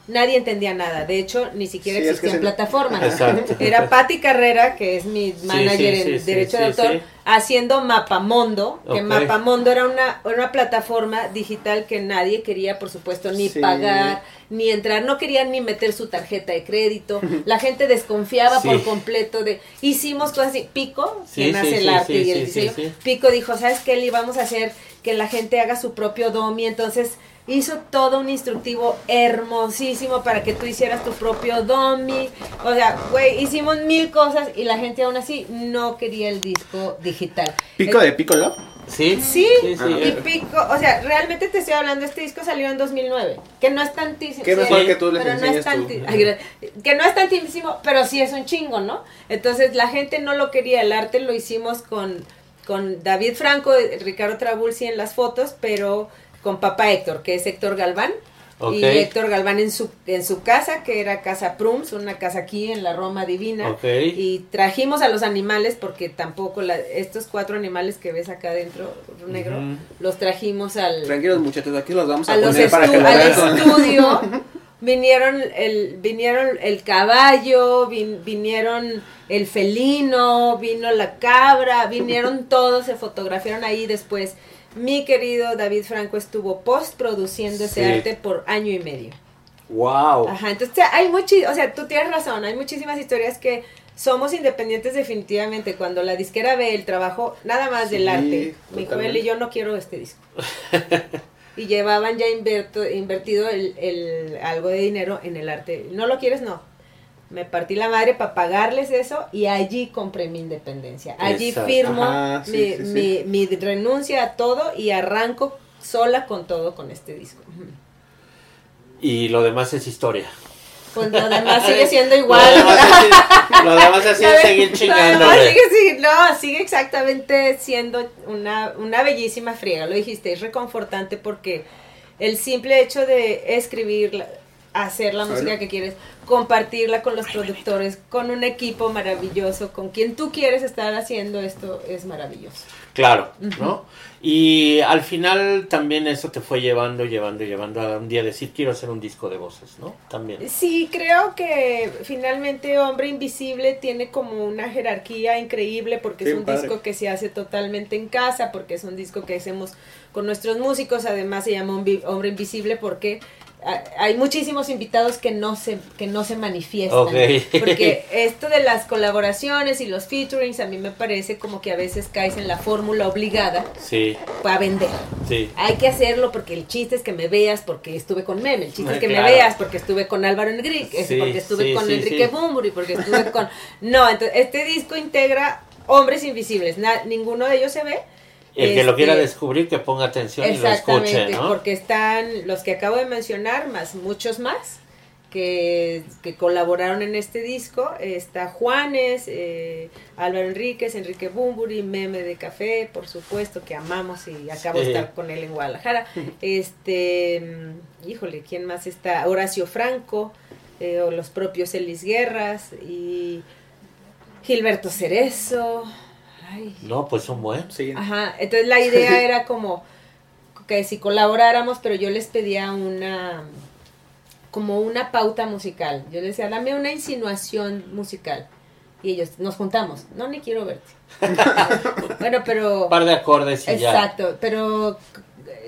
nadie entendía nada. De hecho, ni siquiera Sí, es que existían se- plataformas. Exacto. Era Patti Carrera, que es mi manager sí, en sí, derecho sí, de sí, autor, sí. Haciendo Mapamondo, que. Mapamondo era una, una plataforma digital que nadie quería, por supuesto, ni Sí. pagar, ni entrar, no querían ni meter su tarjeta de crédito, la gente desconfiaba Sí. por completo de, hicimos cosas así, Pico, Sí, quien hace el arte y el diseño. Pico dijo, ¿sabes qué, Eli? Vamos a hacer que la gente haga su propio domi, entonces hizo todo un instructivo hermosísimo para que tú hicieras tu propio domi, o sea, güey, hicimos mil cosas y la gente aún así no quería el disco digital. Pico de Pico Love. Sí. Sí, Sí, sí. Ah, y Pico, o sea, realmente te estoy hablando, este disco salió en 2009, que no es tantísimo. Sí, mejor es- que tú les pero no es tanti- que no es tantísimo, pero sí es un chingo, ¿no? Entonces la gente no lo quería, el arte lo hicimos con, con David Franco, Ricardo Trabulsi en las fotos, pero con papá Héctor, que es Héctor Galván. Y Héctor Galván en su, en su casa, que era Casa Prums, una casa aquí en la Roma Divina. Y trajimos a los animales, porque tampoco la- estos cuatro animales que ves acá adentro, negro, los trajimos al, Tranquilos muchachos, aquí los vamos a, a los poner para estu- que lo al estudio. vinieron el, vinieron el caballo, vin- vinieron el felino, vino la cabra, vinieron todos, se fotografiaron ahí después. Mi querido David Franco estuvo post produciendo ese Sí. arte por año y medio. Wow. Ajá, entonces hay muchi, o sea, tú tienes razón, hay muchísimas historias que somos independientes definitivamente. Cuando la disquera ve el trabajo nada más del arte, dijo, totalmente. Eli, yo no quiero este disco. y llevaban ya inverto- invertido el, el- algo de dinero en el arte. ¿No lo quieres? No. Me partí la madre para pagarles eso y allí compré mi independencia. Allí Exacto. firmo Ajá, sí, mi, sí, sí. mi- mi renuncia a todo y arranco sola con todo con este disco. Y lo demás es historia. Pues lo demás sigue siendo igual. Lo demás es, lo demás es de- seguir sigue, sigue- no, sigue exactamente siendo una, una bellísima friega, lo dijiste, es reconfortante porque el simple hecho de escribir, la- hacer la música que quieres, compartirla con los productores, con un equipo maravilloso, con quien tú quieres estar haciendo esto, es maravilloso. Claro, ¿no? Y al final también eso te fue llevando, llevando, llevando a un día decir quiero hacer un disco de voces, ¿no? También. Sí, creo que finalmente Hombre Invisible tiene como una jerarquía increíble porque Sí, es un padre. disco que se hace totalmente en casa, porque es un disco que hacemos con nuestros músicos, además se llama Hombre Invisible porque hay muchísimos invitados que no se que no se manifiestan porque esto de las colaboraciones y los featurings a mí me parece como que a veces caes en la fórmula obligada Sí, para vender sí. hay que hacerlo porque el chiste es que me veas porque estuve con Meme, el chiste es que Claro. me veas porque estuve con Álvaro Enrique, Sí, porque estuve con Enrique. Bumburi, porque estuve con... No, entonces este disco integra hombres invisibles, na- ninguno de ellos se ve. El que lo Este, quiera descubrir que ponga atención y lo escuche, ¿no? porque están los que acabo de mencionar, más muchos más. que, que colaboraron en este disco. Está Juanes, eh, Álvaro Enríquez, Enrique Bumburi, Meme de Café, por supuesto, que amamos y acabo de estar con él en Guadalajara. Este, mm, híjole, ¿quién más está? Horacio Franco, eh, o los propios Elis Guerras y Gilberto Cerezo. Ay, No, pues son buenos. Sí. Ajá, entonces la idea era como que si colaboráramos, pero yo les pedía una como una pauta musical. Yo les decía, dame una insinuación musical. Y ellos, nos juntamos. No, ni quiero verte. bueno, pero... Un par de acordes y ya. Exacto, pero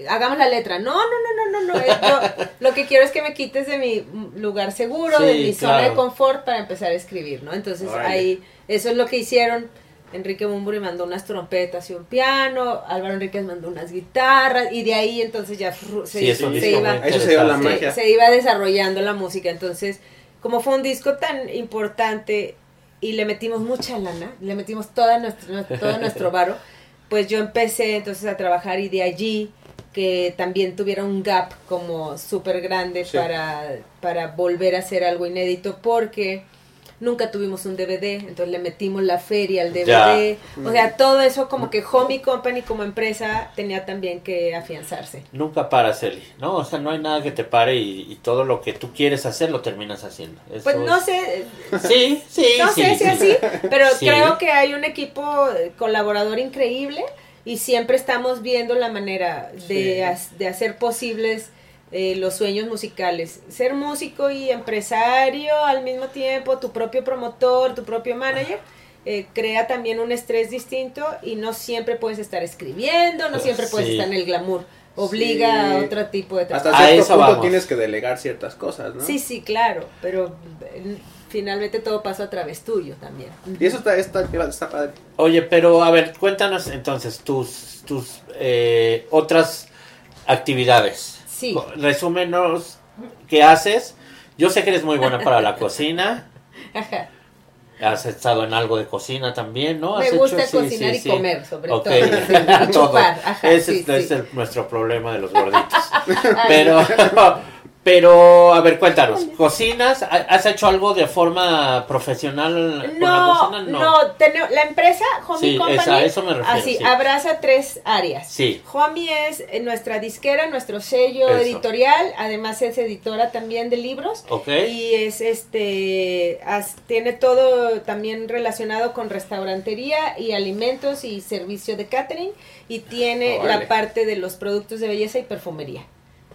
hagamos la letra. No, no, no, no, no, no. eh, lo que quiero es que me quites de mi lugar seguro, Sí, de mi zona de confort para empezar a escribir, ¿no? Entonces Órale. ahí, eso es lo que hicieron. Enrique Bumburi mandó unas trompetas y un piano, Álvaro Enríquez mandó unas guitarras y de ahí entonces ya se, Sí, se iba, Eso se la interesante. magia. se, se iba desarrollando la música. Entonces, como fue un disco tan importante y le metimos mucha lana, le metimos toda nuestro, todo nuestro varo, pues yo empecé entonces a trabajar y de allí que también tuviera un gap como súper grande Sí. para, para volver a hacer algo inédito porque nunca tuvimos un DVD, entonces le metimos la feria al DVD, Ya. o sea, todo eso como que Homie Company como empresa tenía también que afianzarse. Nunca paras, Eli, ¿no? O sea, no hay nada que te pare y, y todo lo que tú quieres hacer lo terminas haciendo. Eso Pues no es- sé, Sí, sí, no sí. sé si sí. así, pero Sí. creo que hay un equipo colaborador increíble y siempre estamos viendo la manera de, de hacer posibles eh, los sueños musicales. Ser músico y empresario al mismo tiempo, tu propio promotor, tu propio manager. eh, crea también un estrés distinto y no siempre puedes estar escribiendo, no siempre puedes Sí. estar en el glamour. Obliga Sí. a otro tipo de trabajo. Hasta A cierto eso punto vamos. tienes que delegar ciertas cosas, ¿no? Sí, sí, claro, pero eh, finalmente todo pasa a través tuyo también. Y eso está, está, está padre. Oye, pero a ver, cuéntanos entonces tus, tus eh, otras actividades. Sí. Resúmenos qué haces. Yo sé que eres muy buena para la cocina. Ajá. Has estado en algo de cocina también, ¿no? Me gusta hecho- cocinar sí, y sí. comer, sobre todo. Todo. Ajá, Ese es, es el- nuestro problema de los gorditos. pero, pero, a ver, cuéntanos. ¿Cocinas? ¿Ha- ¿Has hecho algo de forma profesional con la No, cocina? no, la empresa Homie Sí, Company esa- a eso me refiero, así sí. abraza tres áreas. Sí. Homie es eh, nuestra disquera, nuestro sello Eso. editorial, además es editora también de libros. Ok. Y es este, as- tiene todo también relacionado con restaurantería y alimentos y servicio de catering y tiene la parte de los productos de belleza y perfumería.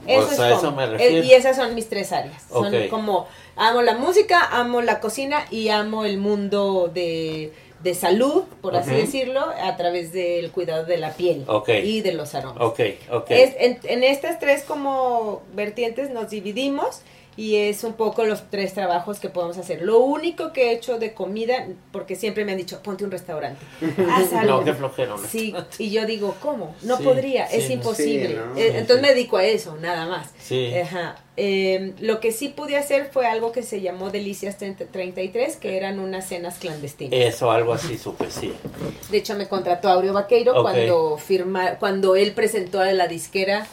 O Eso sea, es eso Homie. me refiero. Eh, Y esas son mis tres áreas. Son como amo la música, amo la cocina y amo el mundo de, de salud, por así decirlo, a través del cuidado de la piel Ok. y de los aromas. Ok, ok. Es, en, en estas tres como vertientes nos dividimos y es un poco los tres trabajos que podemos hacer. Lo único que he hecho de comida, porque siempre me han dicho, ponte un restaurante, haz algo. No, qué flojero. ¿no? Sí, y yo digo, ¿cómo? No Sí, podría, sí, es imposible. Sí, ¿no? Eh, Entonces sí. me dedico a eso, nada más. Sí. Ajá. Eh, lo que sí pude hacer fue algo que se llamó Delicias 30 33, que eran unas cenas clandestinas. Eso, algo así, supe, sí. De hecho, me contrató Aureo Vaqueiro cuando firma, cuando él presentó a la disquera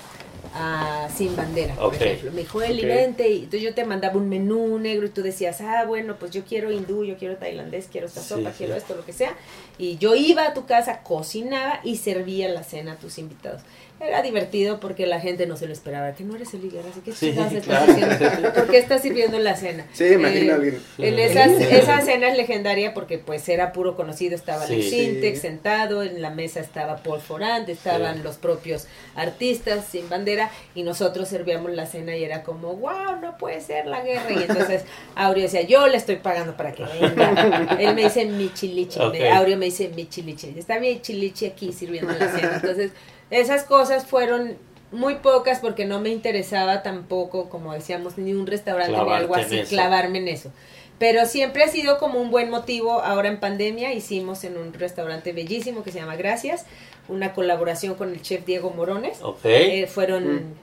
a Sin Bandera, por ejemplo. Me dijo, Eli, Ok. vente. Y entonces yo te mandaba un menú negro y tú decías, ah, bueno, pues yo quiero hindú, yo quiero tailandés, quiero esta sopa, sí. quiero esto, lo que sea. Y yo iba a tu casa, cocinaba y servía la cena a tus invitados. Era divertido porque la gente no se lo esperaba. Que no eres el Higuera, así que Sí, estás claro. haciendo? ¿Por qué estás sirviendo la cena? Sí, imagina Eh, en esas, esa cena es legendaria porque pues era puro conocido, estaba Sí. Alex Sintek Sí. sentado, en la mesa estaba Paul Forant, estaban los propios artistas sin bandera y nosotros servíamos la cena y era como, wow, no puede ser la guerra. Y entonces Aureo decía, yo le estoy pagando para que venga. Él me dice mi chilichi, me- Ok. Aureo me dice mi chilichi. Está mi chilichi aquí sirviendo la cena. Entonces esas cosas fueron muy pocas porque no me interesaba tampoco, como decíamos, ni un restaurante ni algo así, clavarme en eso. Pero siempre ha sido como un buen motivo. Ahora en pandemia hicimos en un restaurante bellísimo que se llama Gracias, una colaboración con el chef Diego Morones. Ok. Eh, fueron Mm.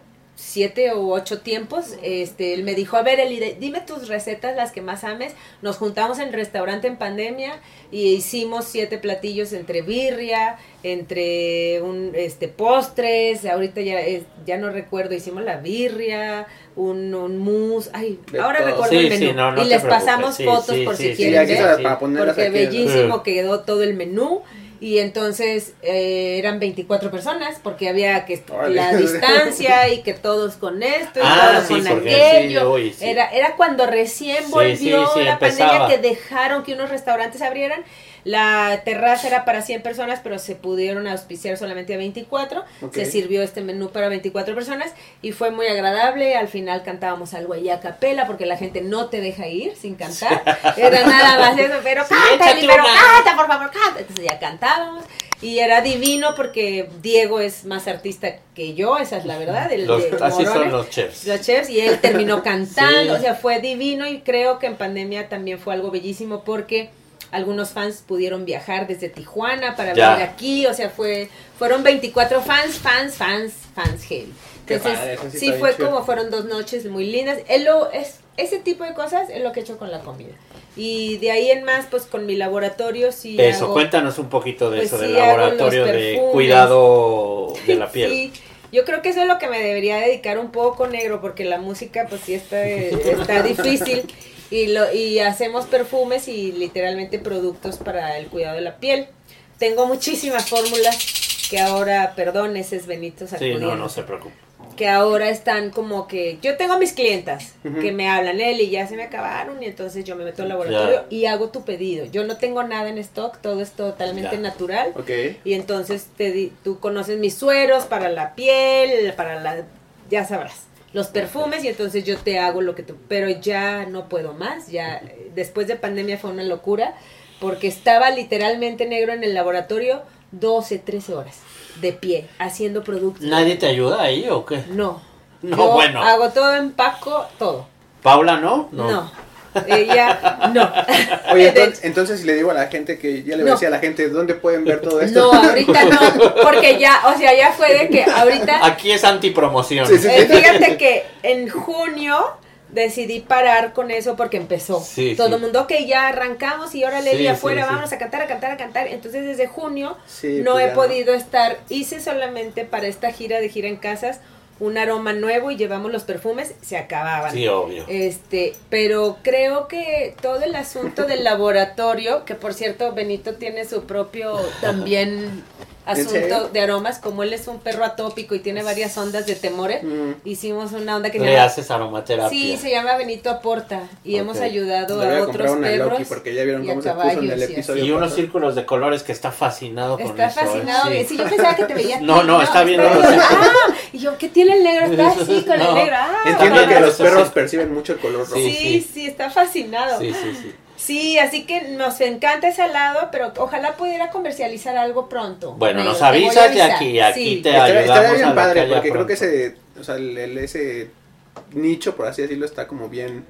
Siete u ocho tiempos, este, él me dijo, a ver, Eli, dime tus recetas, las que más ames. Nos juntamos en el restaurante en pandemia y hicimos siete platillos entre birria, entre un, este, postres, ahorita ya, ya no recuerdo, hicimos la birria, un, un mousse, ay, ahora recuerdo el menú. y les pasamos fotos por si quieren ver, porque bellísimo quedó todo el menú y entonces eh, eran 24 personas porque había que la distancia y que todos con esto y ah, todos con aquello. era, era cuando recién volvió la pandemia que dejaron que unos restaurantes abrieran la terraza era para 100 personas, pero se pudieron auspiciar solamente a 24. Se sirvió este menú para 24 personas y fue muy agradable. Al final cantábamos algo ahí a capela porque la gente no te deja ir sin cantar. Era nada más eso, pero canta, pero canta, por favor, canta. Entonces ya cantábamos. Y era divino porque Diego es más artista que yo, esa es la verdad. El, así son los chefs. Los chefs, y él terminó cantando, o sea, fue divino y creo que en pandemia también fue algo bellísimo porque algunos fans pudieron viajar desde Tijuana para venir aquí, o sea, fue fueron 24 fans, fans, fans, fans heavy. Entonces, sí, fue como fueron dos noches muy lindas. Él lo, es, ese tipo de cosas es lo que he hecho con la comida. Y de ahí en más, pues con mi laboratorio sí. Eso, cuéntanos un poquito de pues eso, del laboratorio de cuidado de la piel. sí. Yo creo que eso es lo que me debería dedicar un poco negro, porque la música pues sí está, está difícil. Y, lo, y hacemos perfumes y literalmente productos para el cuidado de la piel. Tengo muchísimas fórmulas que ahora, perdón, ese es Benito Sí, no, no se preocupe. Que ahora están como que, yo tengo mis clientas que me hablan, él y ya se me acabaron y entonces yo me meto al laboratorio y hago tu pedido. Yo no tengo nada en stock, todo es totalmente natural. Okay. Y entonces te tú conoces mis sueros para la piel, para la, ya sabrás los perfumes y entonces yo te hago lo que tú, pero ya no puedo más, ya después de pandemia fue una locura porque estaba literalmente negro en el laboratorio 12, 13 horas de pie haciendo productos. ¿Nadie te ayuda ahí o qué? No. No, yo bueno. Hago todo en Paco, todo. ¿Paula no? No. Ella no. Oye, entonces, si le digo a la gente que ya le decía a la gente, ¿dónde pueden ver todo esto? No, ahorita no, porque ya, o sea, ya fue de que ahorita... Aquí es antipromoción. Eh, fíjate que en junio decidí parar con eso porque empezó. Todo el mundo, que ya arrancamos y ahora le di afuera, vamos a cantar, a cantar, a cantar. Entonces desde junio no pues he podido estar, hice solamente para esta gira de gira en casas un aroma nuevo y llevamos los perfumes, se acababan. Sí, obvio. Este, pero creo que todo el asunto del laboratorio, que por cierto Benito tiene su propio también asunto de aromas, como él es un perro atópico y tiene varias ondas de temores, mm. hicimos una onda que Le haces aromaterapia. Sí, se llama Benito Aporta y hemos ayudado a, otros perros porque ya vieron cómo se puso en el episodio. Y, unos círculos de colores que está fascinado con eso. Está fascinado. Sí. yo pensaba que te veía. No, no, está bien. Ah, y yo, ¿qué tiene el negro? Está así con el negro. Ah, Entiendo que los perros perciben mucho el color rojo. Sí, sí, está fascinado. Sí, sí, sí. Sí, así que nos encanta ese lado, pero ojalá pudiera comercializar algo pronto. Bueno, nos avisas y aquí, aquí te ayudamos. Estaría bien padre, porque creo que ese, o sea, el, ese nicho, por así decirlo, está como bien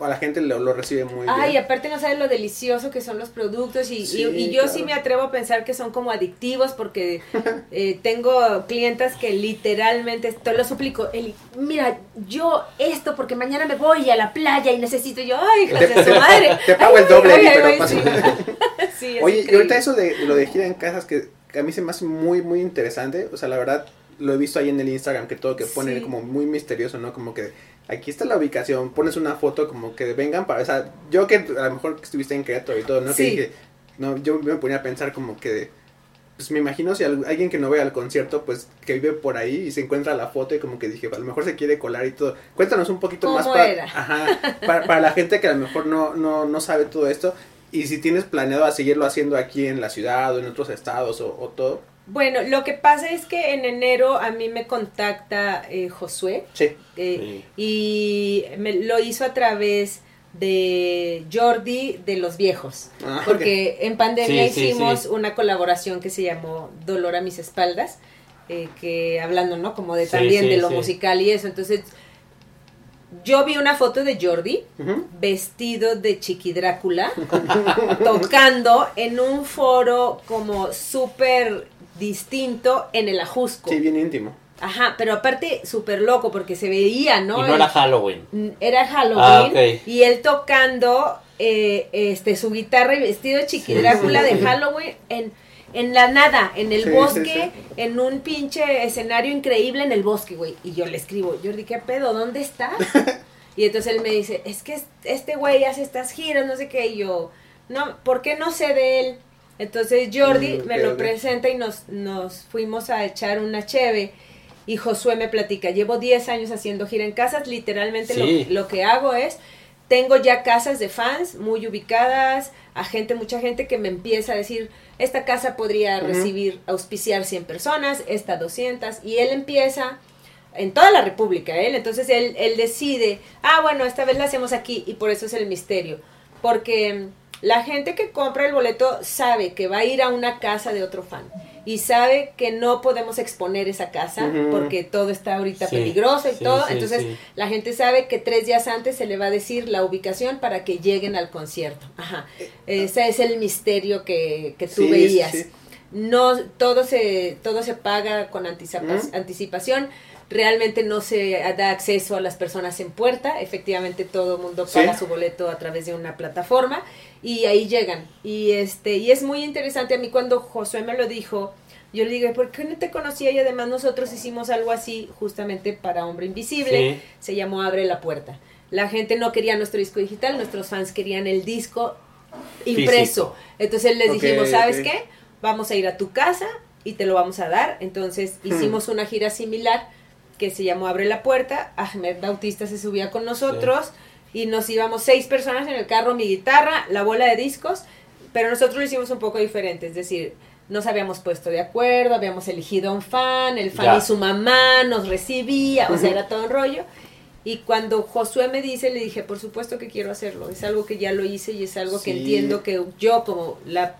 a la gente lo, lo recibe muy bien. Ay, aparte no sabes lo delicioso que son los productos y, y, yo sí me atrevo a pensar que son como adictivos porque eh, tengo clientas que literalmente, te lo suplico, Eli, mira, yo esto porque mañana me voy a la playa y necesito yo, ay, hija de su madre. Te pago el doble, pero pasa. Oye, y ahorita eso de lo de gira en casas que, que a mí se me hace muy, muy interesante, o sea, la verdad lo he visto ahí en el Instagram, que todo que pone como muy misterioso, ¿no? Como que aquí está la ubicación, pones una foto como que vengan para, o sea, yo que a lo mejor estuviste en Querétaro y todo, ¿no? Que dije, no, yo me ponía a pensar como que, pues me imagino si alguien que no vea el concierto, pues que vive por ahí y se encuentra la foto y como que dije, a lo mejor se quiere colar y todo. Cuéntanos un poquito más para, Ajá, para, la gente que a lo mejor no, no, no sabe todo esto y si tienes planeado a seguirlo haciendo aquí en la ciudad o en otros estados o todo. Bueno, lo que pasa es que en enero a mí me contacta eh, Josué. Sí. Eh, y me, lo hizo a través de Jordi de los viejos. Ah, porque en pandemia hicimos una colaboración que se llamó Dolor a mis espaldas. Eh, que hablando, ¿no? Como de también de lo musical y eso. Entonces, yo vi una foto de Jordi vestido de Chiqui Drácula tocando en un foro como súper distinto en el Ajusco. Sí, bien íntimo. Ajá, pero aparte súper loco porque se veía, ¿no? Y no era Halloween. Era Halloween Ah, ok. y él tocando eh, este su guitarra y vestido de Chiqui Drácula sí, de. Halloween en, en la nada, en el Sí, bosque, sí, en un pinche escenario increíble en el bosque, güey. Y yo le escribo, Jordi, ¿qué pedo? ¿Dónde estás? y entonces él me dice, es que es- este güey hace estas giras, no sé qué. Y yo, no, ¿por qué no sé de él? Entonces Jordi Mm, me lo presenta y nos, nos fuimos a echar una cheve. Y Josué me platica, llevo 10 años haciendo gira en casas, literalmente lo- Sí. lo, que hago es, tengo ya casas de fans muy ubicadas, a gente, mucha gente que me empieza a decir, esta casa podría recibir, auspiciar 100 personas, esta 200, y él empieza en toda la República, él, entonces él, él decide, ah, bueno, esta vez la hacemos aquí, y por eso es el misterio, porque la gente que compra el boleto sabe que va a ir a una casa de otro fan y sabe que no podemos exponer esa casa porque todo está ahorita Sí, peligroso y sí, todo. sí, Entonces sí. la gente sabe que tres días antes se le va a decir la ubicación para que lleguen al concierto. Ajá. Ese es el misterio que, que tú Sí, veías. sí, sí. No, todo se, todo se paga con anticipa- anticipación. Realmente no se da acceso a las personas en puerta. Efectivamente, todo el mundo Sí. paga su boleto a través de una plataforma y ahí llegan. Y este y es muy interesante a mí cuando Josué me lo dijo. Yo le digo, ¿por qué no te conocía? Y además nosotros hicimos algo así justamente para Hombre Invisible. Sí. Se llamó Abre la Puerta. La gente no quería nuestro disco digital, nuestros fans querían el disco impreso. Físico. Entonces les dijimos, ¿sabes qué? Vamos a ir a tu casa y te lo vamos a dar. Entonces Hmm. hicimos una gira similar que se llamó Abre la Puerta. Ahmed Bautista se subía con nosotros y nos íbamos seis personas en el carro, mi guitarra, la bola de discos, pero nosotros lo hicimos un poco diferente, es decir, nos habíamos puesto de acuerdo, habíamos elegido a un fan, el fan Ya. y su mamá nos recibía, o sea, era todo un rollo. Y cuando Josué me dice, le dije, por supuesto que quiero hacerlo, es algo que ya lo hice y es algo que Sí. entiendo que yo como la,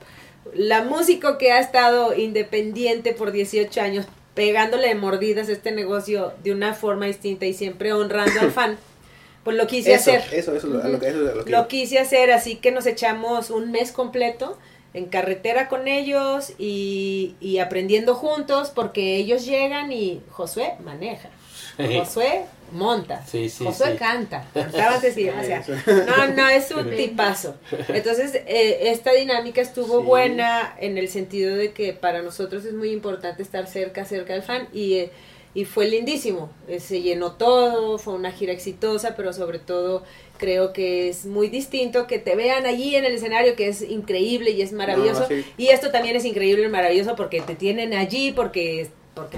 la músico que ha estado independiente por 18 años, pegándole mordidas a este negocio de una forma distinta y siempre honrando al fan, pues lo quise Eso, hacer. eso, eso, es lo- que- eso lo que Lo quise hacer, así que nos echamos un mes completo en carretera con ellos y, y aprendiendo juntos porque ellos llegan y Josué maneja. Josué monta. Sí, sí, Josué sí. canta. Cantaba o sea, no, no, es un tipazo. Entonces, eh, esta dinámica estuvo Sí. buena en el sentido de que para nosotros es muy importante estar cerca, cerca del fan y, eh, y fue lindísimo. Eh, se llenó todo, fue una gira exitosa, pero sobre todo creo que es muy distinto que te vean allí en el escenario, que es increíble y es maravilloso. No, sí. Y esto también es increíble y maravilloso porque te tienen allí, porque, porque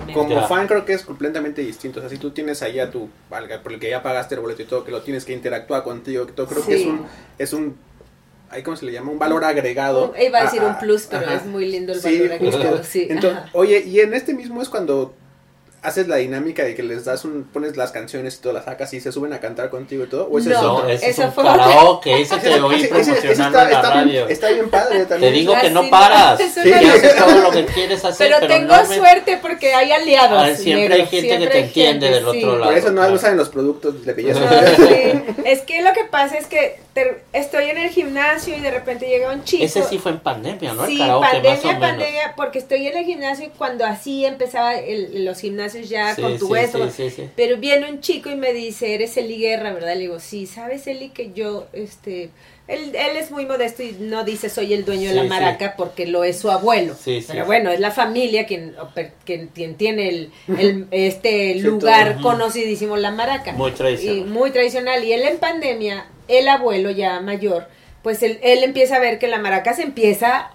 me Como Ya. fan creo que es completamente distinto. O sea, si tú tienes allá tu, valga, por el que ya pagaste el boleto y todo, que lo tienes que interactuar contigo, que todo, creo que es un, es un, ahí cómo se le llama, un valor agregado. Iba a decir un Ah, plus, pero ajá. es muy lindo el Sí, valor agregado, sí, Entonces, oye, y en este mismo es cuando haces la dinámica de que les das un, pones las canciones y todo, las sacas y se suben a cantar contigo y todo, o ese es No, otro. No, ese es un fue- karaoke, ese te ese promocionando está, en la está bien, radio. está bien padre Te también. digo que no no, paras, es que haces todo lo que quieres hacer, pero, pero, tengo no me- suerte porque hay aliados. Ah, siempre negro, hay gente que te entiende gente, del otro sí. lado. Por eso no claro. usan los productos de belleza. Sí, es que lo que pasa es que te- estoy en el gimnasio y de repente llega un chico. Ese sí fue en pandemia, ¿no? El Sí, karaoke pandemia, pandemia, porque estoy en el gimnasio y cuando así empezaba el- los gimnasios ya Sí, con tu sí, esto. sí, sí, sí. Pero viene un chico y me dice, eres Eli Guerra, ¿verdad? Le digo, sí, ¿sabes Eli que yo, este, él, él es muy modesto y no dice soy el dueño de la maraca porque lo es su abuelo. Sí, sí. Pero bueno, es la familia quien, quien, quien tiene el, el- este lugar todo. conocidísimo, la maraca. Muy tradicional. Y muy tradicional. Y él en pandemia, el abuelo ya mayor, pues él, él empieza a ver que la maraca se empieza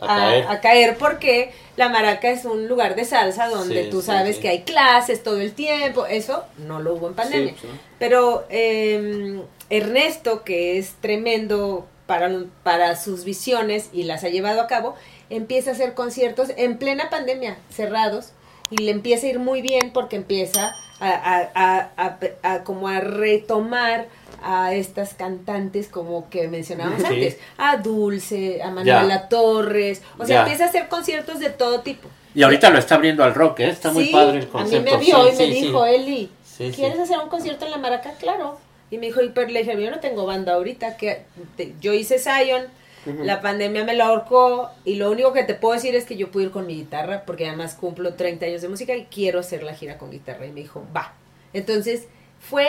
A caer. a caer porque la maraca es un lugar de salsa donde Sí, tú sabes sí. que hay clases todo el tiempo. Eso no lo hubo en pandemia. Pero eh, Ernesto, que es tremendo para, para sus visiones y las ha llevado a cabo, empieza a hacer conciertos en plena pandemia, cerrados, y le empieza a ir muy bien porque empieza a como a retomar a estas cantantes como que mencionábamos Sí. antes, a Dulce, a Manuela Torres, o sea, Ya. empieza a hacer conciertos de todo tipo. Y ahorita lo está abriendo al rock, ¿eh? Está muy Sí, padre el A concepto. mí me vio Sí, y me dijo, Eli. ¿quieres hacer un concierto en la Maraca? Claro. Y me dijo, y pero le dije, yo no tengo banda ahorita, que te- yo hice Zion. La pandemia me lo ahorcó y lo único que te puedo decir es que yo pude ir con mi guitarra porque además cumplo 30 años de música y quiero hacer la gira con guitarra. Y me dijo, va. Entonces fue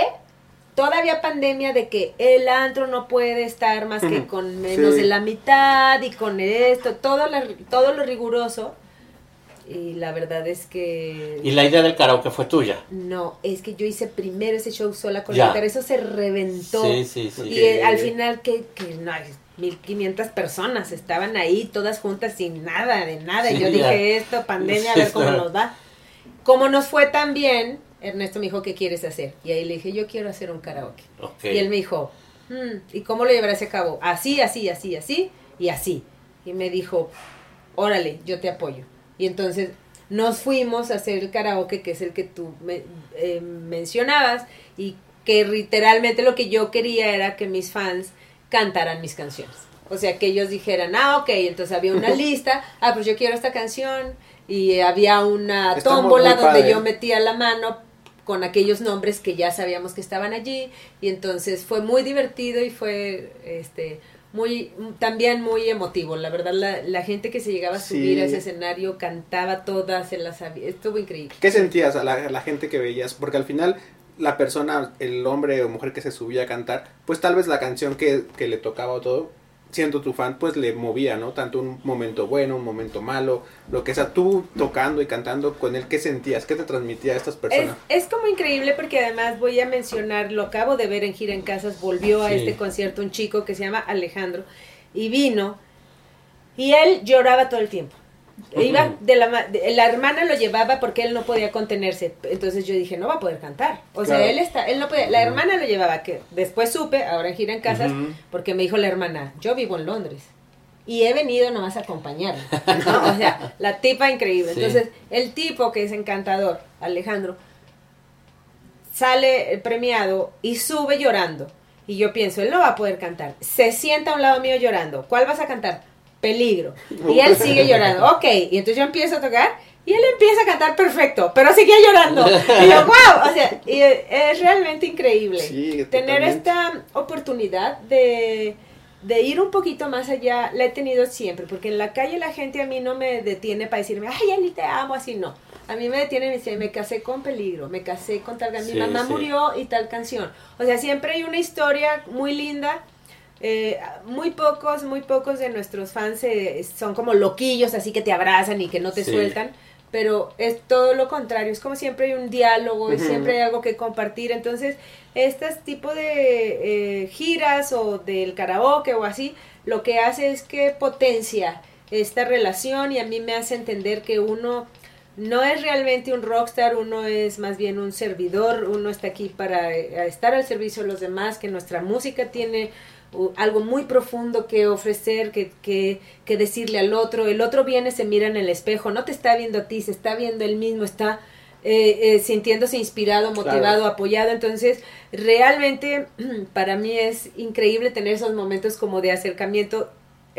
todavía pandemia de que el antro no puede estar más que con menos Sí. de la mitad y con esto, todo, la- todo lo riguroso. Y la verdad es que... Y la idea del karaoke fue tuya. No, es que yo hice primero ese show sola con Ya. la guitarra, eso se reventó. Sí, sí, sí. Y eh, al final que, que no, 1500 personas estaban ahí todas juntas sin nada, de nada. y yo ya. dije, esto, pandemia, a ver cómo nos va. Como nos fue tan bien, Ernesto me dijo, ¿qué quieres hacer? Y ahí le dije, yo quiero hacer un karaoke. Ok. Y él me dijo, "Hmm, ¿y cómo lo llevarás a cabo? Así, así, así, así y así. Y me dijo, órale, yo te apoyo. Y entonces nos fuimos a hacer el karaoke, que es el que tú me- eh, mencionabas, y que literalmente lo que yo quería era que mis fans cantaran mis canciones. O sea, que ellos dijeran, ah, ok, entonces había una lista, ah, pues yo quiero esta canción, y había una Está tómbola muy donde yo metía la mano con aquellos nombres que ya sabíamos que estaban allí y entonces fue muy divertido y fue este muy también muy emotivo la verdad la, la gente que se llegaba a subir Sí. a ese escenario cantaba todas se las sabía estuvo increíble ¿Qué sentías a la, la gente que veías? Porque al final la persona, el hombre o mujer que se subía a cantar, pues tal vez la canción que, que le tocaba o todo, siendo tu fan, pues le movía, ¿no? Tanto un momento bueno, un momento malo, lo que sea, tú tocando y cantando con él, ¿qué sentías? ¿Qué te transmitía a estas es, personas? es como increíble porque además voy a mencionar, lo acabo de ver en Gira en Casas, volvió a Sí. este concierto un chico que se llama Alejandro y vino y él lloraba todo el tiempo. Iba de la, de- la hermana lo llevaba porque él no podía contenerse. Entonces yo dije, no va a poder cantar. O sea, él está, él no podía, la hermana lo llevaba, que después supe, ahora en gira en casas, porque me dijo la hermana, yo vivo en Londres. Y he venido nomás a acompañarme. ¿no? O sea, la tipa increíble. Sí. Entonces, el tipo que es encantador, Alejandro, sale premiado y sube llorando. Y yo pienso, él no va a poder cantar. Se sienta a un lado mío llorando. ¿Cuál vas a cantar? Peligro. Y él sigue llorando. Ok, y entonces yo empiezo a tocar y él empieza a cantar perfecto, pero seguía llorando. Y yo, wow, o sea, y es realmente increíble Sí, tener esta oportunidad de, de ir un poquito más allá, la he tenido siempre, porque en la calle la gente a mí no me detiene para decirme, ay, Eli, te amo, así no. A mí me detiene y me dice, me casé con peligro, me casé con tal canción, Sí, mi mamá sí. murió y tal canción. O sea, siempre hay una historia muy linda. Eh, muy pocos, muy pocos de nuestros fans eh, son como loquillos, así que te abrazan y que no te Sí. sueltan pero es todo lo contrario, es como siempre hay un diálogo y siempre hay algo que compartir, entonces este tipo de eh, giras o del karaoke o así, lo que hace es que potencia esta relación y a mí me hace entender que uno no es realmente un rockstar, uno es más bien un servidor, uno está aquí para eh, estar al servicio de los demás, que nuestra música tiene uh, algo muy profundo que ofrecer, que, que, que decirle al otro. El otro viene, se mira en el espejo, no te está viendo a ti, se está viendo él mismo, está eh, eh, sintiéndose inspirado, motivado, Claro. apoyado. Entonces, realmente para mí es increíble tener esos momentos como de acercamiento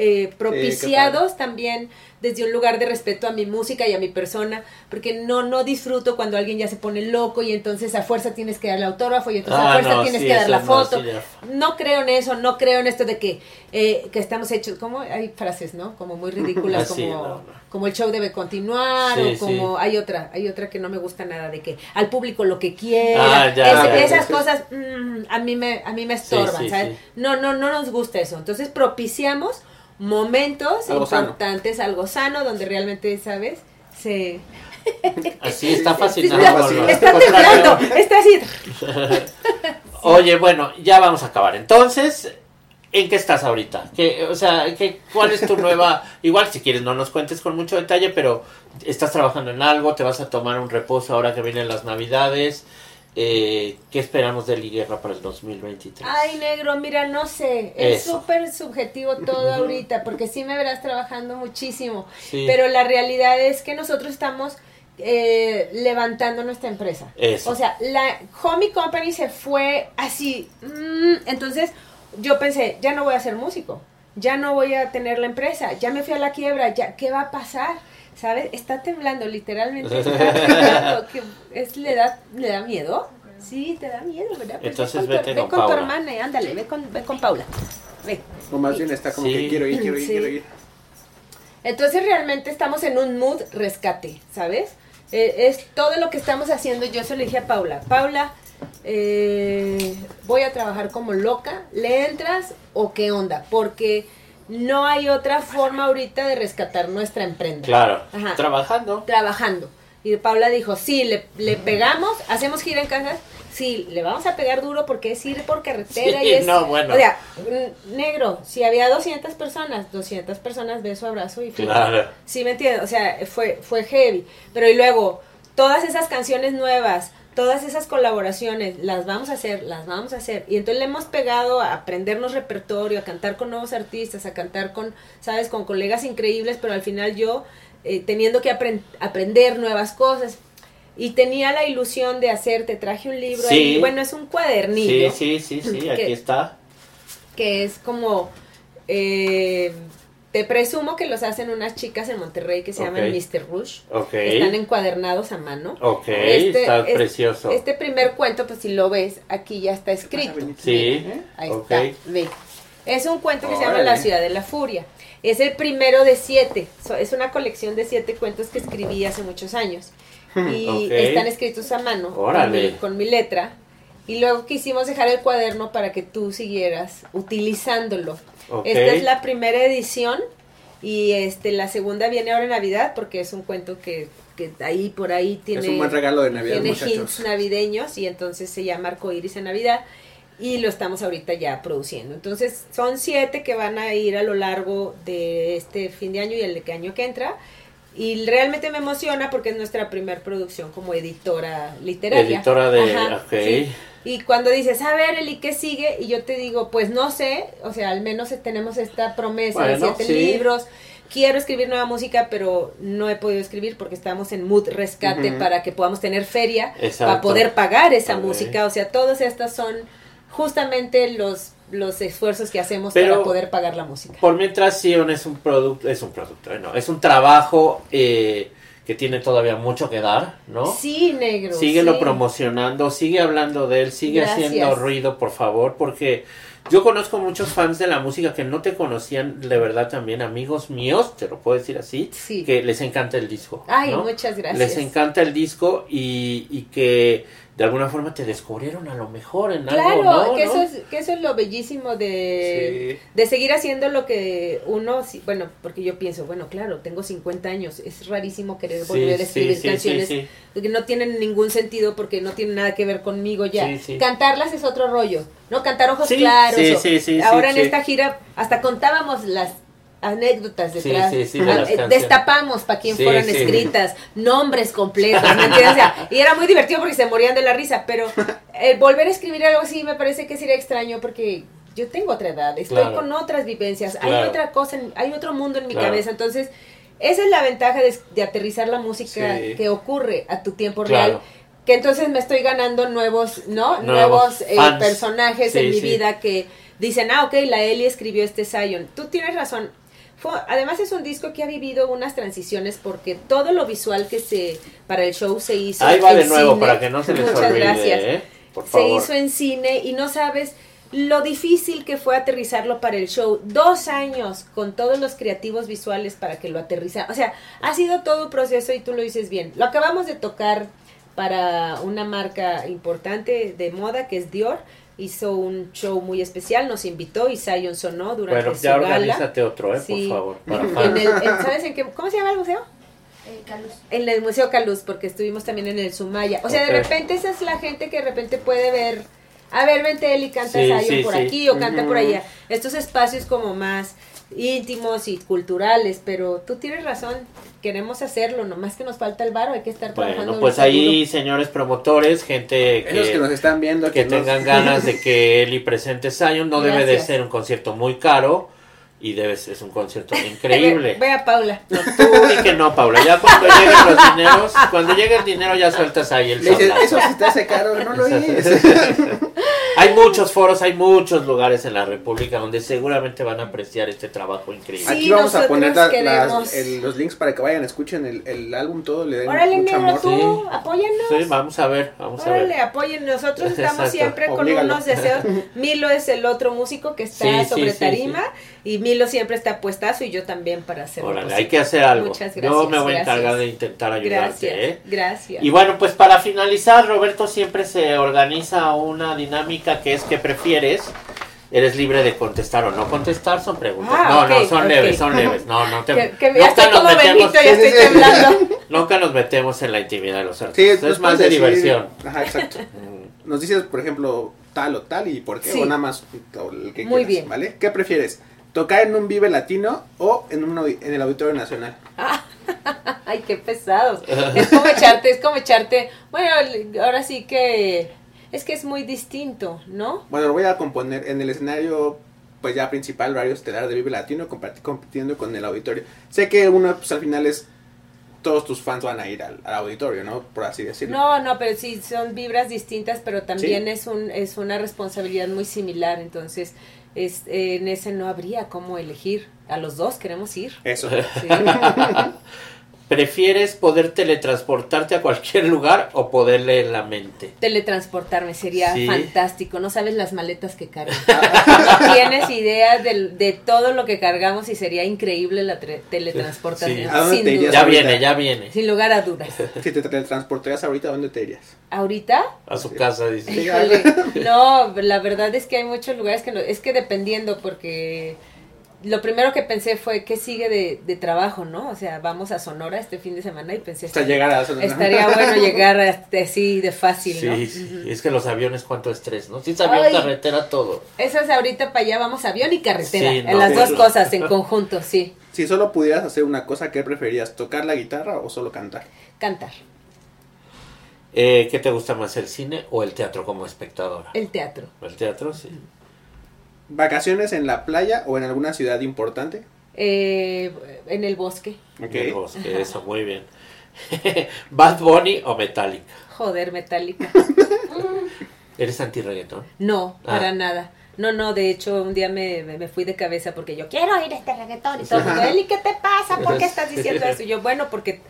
eh, propiciados también desde un lugar de respeto a mi música y a mi persona, porque no no disfruto cuando alguien ya se pone loco y entonces a fuerza tienes que dar el autógrafo y entonces a Ah, fuerza no, tienes sí, que dar la no, foto. sí. No creo en eso, no creo en esto de que, eh, que estamos hechos, como hay frases, ¿no? Como muy ridículas, como, no, como el show debe continuar, Sí, o como hay otra, hay otra que no me gusta nada de que al público lo que quiera, Ah, ya, Ese- ya, esas cosas mm, a mí me, a mí me estorban, ¿sabes? No, no, no nos gusta eso. Entonces propiciamos momentos Algo sano. importantes, algo sano, donde realmente, ¿sabes? Se Así está fascinado. está- está temblando, está así. Oye, bueno, ya vamos a acabar. Entonces, ¿en qué estás ahorita? ¿Qué, o sea, ¿qué, ¿cuál es tu nueva? Igual, si quieres, no nos cuentes con mucho detalle, pero ¿estás trabajando en algo? ¿Te vas a tomar un reposo ahora que vienen las Navidades? Eh, ¿Qué esperamos de Liguerra para el 2023? Ay, negro, mira, no sé, es súper subjetivo todo ahorita, porque sí me verás trabajando muchísimo, Sí. pero la realidad es que nosotros estamos eh, levantando nuestra empresa. Eso. O sea, la Homie Company se fue así, mm, entonces yo pensé, ya no voy a ser músico, ya no voy a tener la empresa, ya me fui a la quiebra, ya, ¿qué va a pasar? ¿Sabes? Está temblando, literalmente. Está temblando. que es, ¿le, da, ¿Le da miedo? Sí, te da miedo, ¿verdad? Pues Entonces ve con, vete tu, ve con con tu Paula. hermana y ándale, ve con, ve con Paula. ven. O más bien está como Sí. que quiero ir, quiero ir, Sí. quiero ir. Entonces realmente estamos en un mood rescate, ¿sabes? Eh, es todo lo que estamos haciendo. Yo se lo dije a Paula. Paula, eh, voy a trabajar como loca. ¿Le entras o qué onda? Porque no hay otra forma ahorita de rescatar nuestra emprenda. Claro, Ajá. trabajando. Trabajando. Y Paula dijo, sí, le, le pegamos, hacemos gira en casa. Sí, le vamos a pegar duro porque es ir por carretera Sí, y es... no, bueno. O sea, negro, si había 200 personas, 200 personas, beso, abrazo y. Claro. Sí, me entiendes, o sea, fue, fue heavy. Pero y luego, todas esas canciones nuevas, todas esas colaboraciones, las vamos a hacer, las vamos a hacer. Y entonces le hemos pegado a aprendernos repertorio, a cantar con nuevos artistas, a cantar con, sabes, con colegas increíbles, pero al final yo eh, teniendo que apren- aprender nuevas cosas. Y tenía la ilusión de hacer, te traje un libro Sí. ahí, bueno, es un cuadernillo Sí, sí, sí, sí, Que- aquí está. que es como eh, te presumo que los hacen unas chicas en Monterrey que se llaman. Mr. Rush. Ok. Están encuadernados a mano. Ok, Este- está es- precioso. Este primer cuento, pues si lo ves, aquí ya está escrito. Sí, Ahí está, ve. Es un cuento que se llama. La ciudad de la furia. Es el primero de siete. So- es una colección de siete cuentos que escribí hace muchos años. Y Ok. están escritos a mano con Órale. mi, con mi letra. Y luego quisimos dejar el cuaderno para que tú siguieras utilizándolo. Ok. Esta es la primera edición y este la segunda viene ahora en Navidad porque es un cuento que, que ahí por ahí tiene es un buen regalo de Navidad, tiene muchachos. hints navideños y entonces se llama Arcoiris en Navidad y lo estamos ahorita ya produciendo. Entonces son siete que van a ir a lo largo de este fin de año y el de que año que entra. Y realmente me emociona porque es nuestra primera producción como editora literaria. Editora de- Ajá, ok. sí. Y cuando dices, a ver, Eli, ¿qué sigue? Y yo te digo, pues no sé, o sea, al menos tenemos esta promesa de siete sí. libros. Quiero escribir nueva música, pero no he podido escribir porque estamos en mood rescate para que podamos tener feria, Exacto. para poder pagar esa música. O sea, todas estas son justamente los, los esfuerzos que hacemos Pero- para poder pagar la música. Por mientras Sion es un producto, es un producto, eh, no, es un trabajo eh, que tiene todavía mucho que dar, ¿no? Sí, negro. Síguelo sí. promocionando, sigue hablando de él, sigue Gracias. haciendo ruido, por favor, porque yo conozco muchos fans de la música que no te conocían, de verdad también, amigos míos, te lo puedo decir así, Sí. que les encanta el disco. Ay, ¿no? muchas gracias. Les encanta el disco y, y que de alguna forma te descubrieron a lo mejor en Claro, algo, ¿no? que, ¿no? Eso es, que eso es lo bellísimo de, de seguir haciendo lo que uno, sí, bueno, porque yo pienso, bueno, claro, tengo 50 años, es rarísimo querer Sí, volver a escribir canciones que no tienen ningún sentido porque no tienen nada que ver conmigo ya. Sí, sí. Cantarlas es otro rollo, ¿no? Cantar ojos claros. sí, o- sí, sí, ahora en esta gira hasta contábamos las anécdotas Sí, detrás. sí, sí, de eh, canciones. destapamos para quién Sí, fueron sí. escritas, nombres completos, ¿me entiendes? O sea, y era muy divertido porque se morían de la risa, pero eh, volver a escribir algo así me parece que sería extraño porque yo tengo otra edad, estoy Claro. con otras vivencias, hay otra cosa, en- hay otro mundo en mi Claro. cabeza, entonces esa es la ventaja de, de aterrizar la música Sí. que ocurre a tu tiempo real. Que entonces me estoy ganando nuevos, ¿no? Nuevos Nuevos, eh, personajes Sí, en mi sí. vida que dicen, ah, ok, la Eli escribió este Zion. Tú tienes razón. Fue- además es un disco que ha vivido unas transiciones porque todo lo visual que se para el show se hizo Ahí va en de nuevo cine. para que no se les Muchas olvide, gracias. ¿eh? Por Se hizo en cine y no sabes lo difícil que fue aterrizarlo para el show. Dos años con todos los creativos visuales para que lo aterrizaran. O sea, ha sido todo un proceso y tú lo dices bien. Lo acabamos de tocar para una marca importante de moda que es Dior. Hizo un show muy especial, nos invitó y Zion sonó durante Bueno, su ya gala. organízate otro, ¿eh? Sí. Por favor. para En el, en- ¿Sabes en qué? ¿Cómo se llama el museo? Eh, Caluz. En el Museo Caluz, porque estuvimos también en el Sumaya. O sea, de repente esa es la gente que de repente puede ver, a ver, vente él y canta Sí, Zion sí, por sí. aquí o canta por allá. Estos espacios como más íntimos y culturales, pero tú tienes razón, queremos hacerlo, nomás que nos falta el varo, hay que estar trabajando. Bueno, pues ahorita ahí, señores promotores, gente que nos están viendo, que que nos- tengan ganas de que Eli presente Zion, no debe de ser un concierto muy caro y debe ser es un concierto increíble. Ve, ve a Paula. No, tú di que no, Paula. Ya cuando lleguen los dineros, cuando llegue el dinero ya sueltas ahí el dices, eso se te hace caro, no lo es. Hay muchos foros, hay muchos lugares en la República donde seguramente van a apreciar este trabajo increíble. Sí, Aquí vamos a poner la- las- el- los links para que vayan, escuchen el, el álbum todo, le den Órale, mucho amor. tú, Sí. apóyanos. Sí, vamos a ver, vamos a Órale, ver. apoyen. Nosotros estamos Exacto. siempre con Oblígalo. unos deseos. Milo es el otro músico que está Sí, sí, sobre sí, tarima y Milo siempre está puestazo y yo también para hacerlo. Órale, posible. hay que hacer algo. Muchas Yo gracias, me voy a encargar de intentar ayudarte, Gracias, ¿eh? gracias. Y bueno, pues para finalizar, Roberto siempre se organiza una dinámica que es que prefieres. Eres libre de contestar o no contestar, son preguntas. Ah, no, ok, no, son ok. leves, son leves. No, no te. que, que nunca estoy como Benito, ya sí, estoy sí, sí. temblando. Nunca nos metemos en la intimidad de los Sí, artistas. pues es más de decir- diversión. Ajá, exacto. Mm. Nos dices, por ejemplo, tal o tal y por qué, Sí. o nada más o el que Muy quieras, bien. ¿vale? ¿Qué prefieres? ¿Tocar en un Vive Latino o en, un, en el Auditorio Nacional? Ay, qué pesados. Es como echarte, es como echarte. Bueno, ahora sí que es que es muy distinto, ¿no? Bueno, lo voy a componer en el escenario, pues ya principal, horario estelar de Vive Latino, compitiendo con el auditorio. Sé que uno, pues al final es, todos tus fans van a ir al, al auditorio, ¿no? Por así decirlo. No, no, pero sí son vibras distintas, pero también Sí. es un es una responsabilidad muy similar, entonces es, en ese no habría cómo elegir. A los dos queremos ir. Eso. Sí. ¿Prefieres poder teletransportarte a cualquier lugar o poder leer la mente? Teletransportarme sería Sí. fantástico. No sabes las maletas que cargo. No tienes idea de, todo lo que cargamos y sería increíble la teletransportación. Sí. ¿A dónde sin te duda. irías Ya ahorita. viene, ya viene. Sin lugar a dudas. Si te teletransportarías ahorita, ¿a dónde te irías? ¿Ahorita? A su casa, dice. Híjole, no, la verdad es que hay muchos lugares que no, es que dependiendo porque lo primero que pensé fue qué sigue de, de trabajo, ¿no? O sea, vamos a Sonora este fin de semana y pensé Hasta llegar a estaría bueno llegar así de fácil, ¿no? Sí, sí, es que los aviones cuánto estrés, ¿no? Sí, avión, Ay. carretera, todo. Eso es ahorita para allá, vamos avión y carretera, Sí, en no, las pues- dos cosas en conjunto, sí. Si solo pudieras hacer una cosa, ¿qué preferirías? ¿Tocar la guitarra o solo cantar? Cantar, Eh, ¿Qué te gusta más, el cine o el teatro como espectadora? el teatro. El teatro, sí. ¿Vacaciones en la playa o en alguna ciudad importante? Eh, en el bosque. Ok. El bosque, eso, muy bien. ¿Bad Bunny o Metallica? Joder, metálica. ¿Eres anti-reggaetón? No, Ah. para nada. No, no, de hecho un día me, me, fui de cabeza porque yo quiero oír este reggaetón y todo el mundo, Eli, ¿qué te pasa? ¿Por qué estás diciendo eso? Y yo, bueno, porque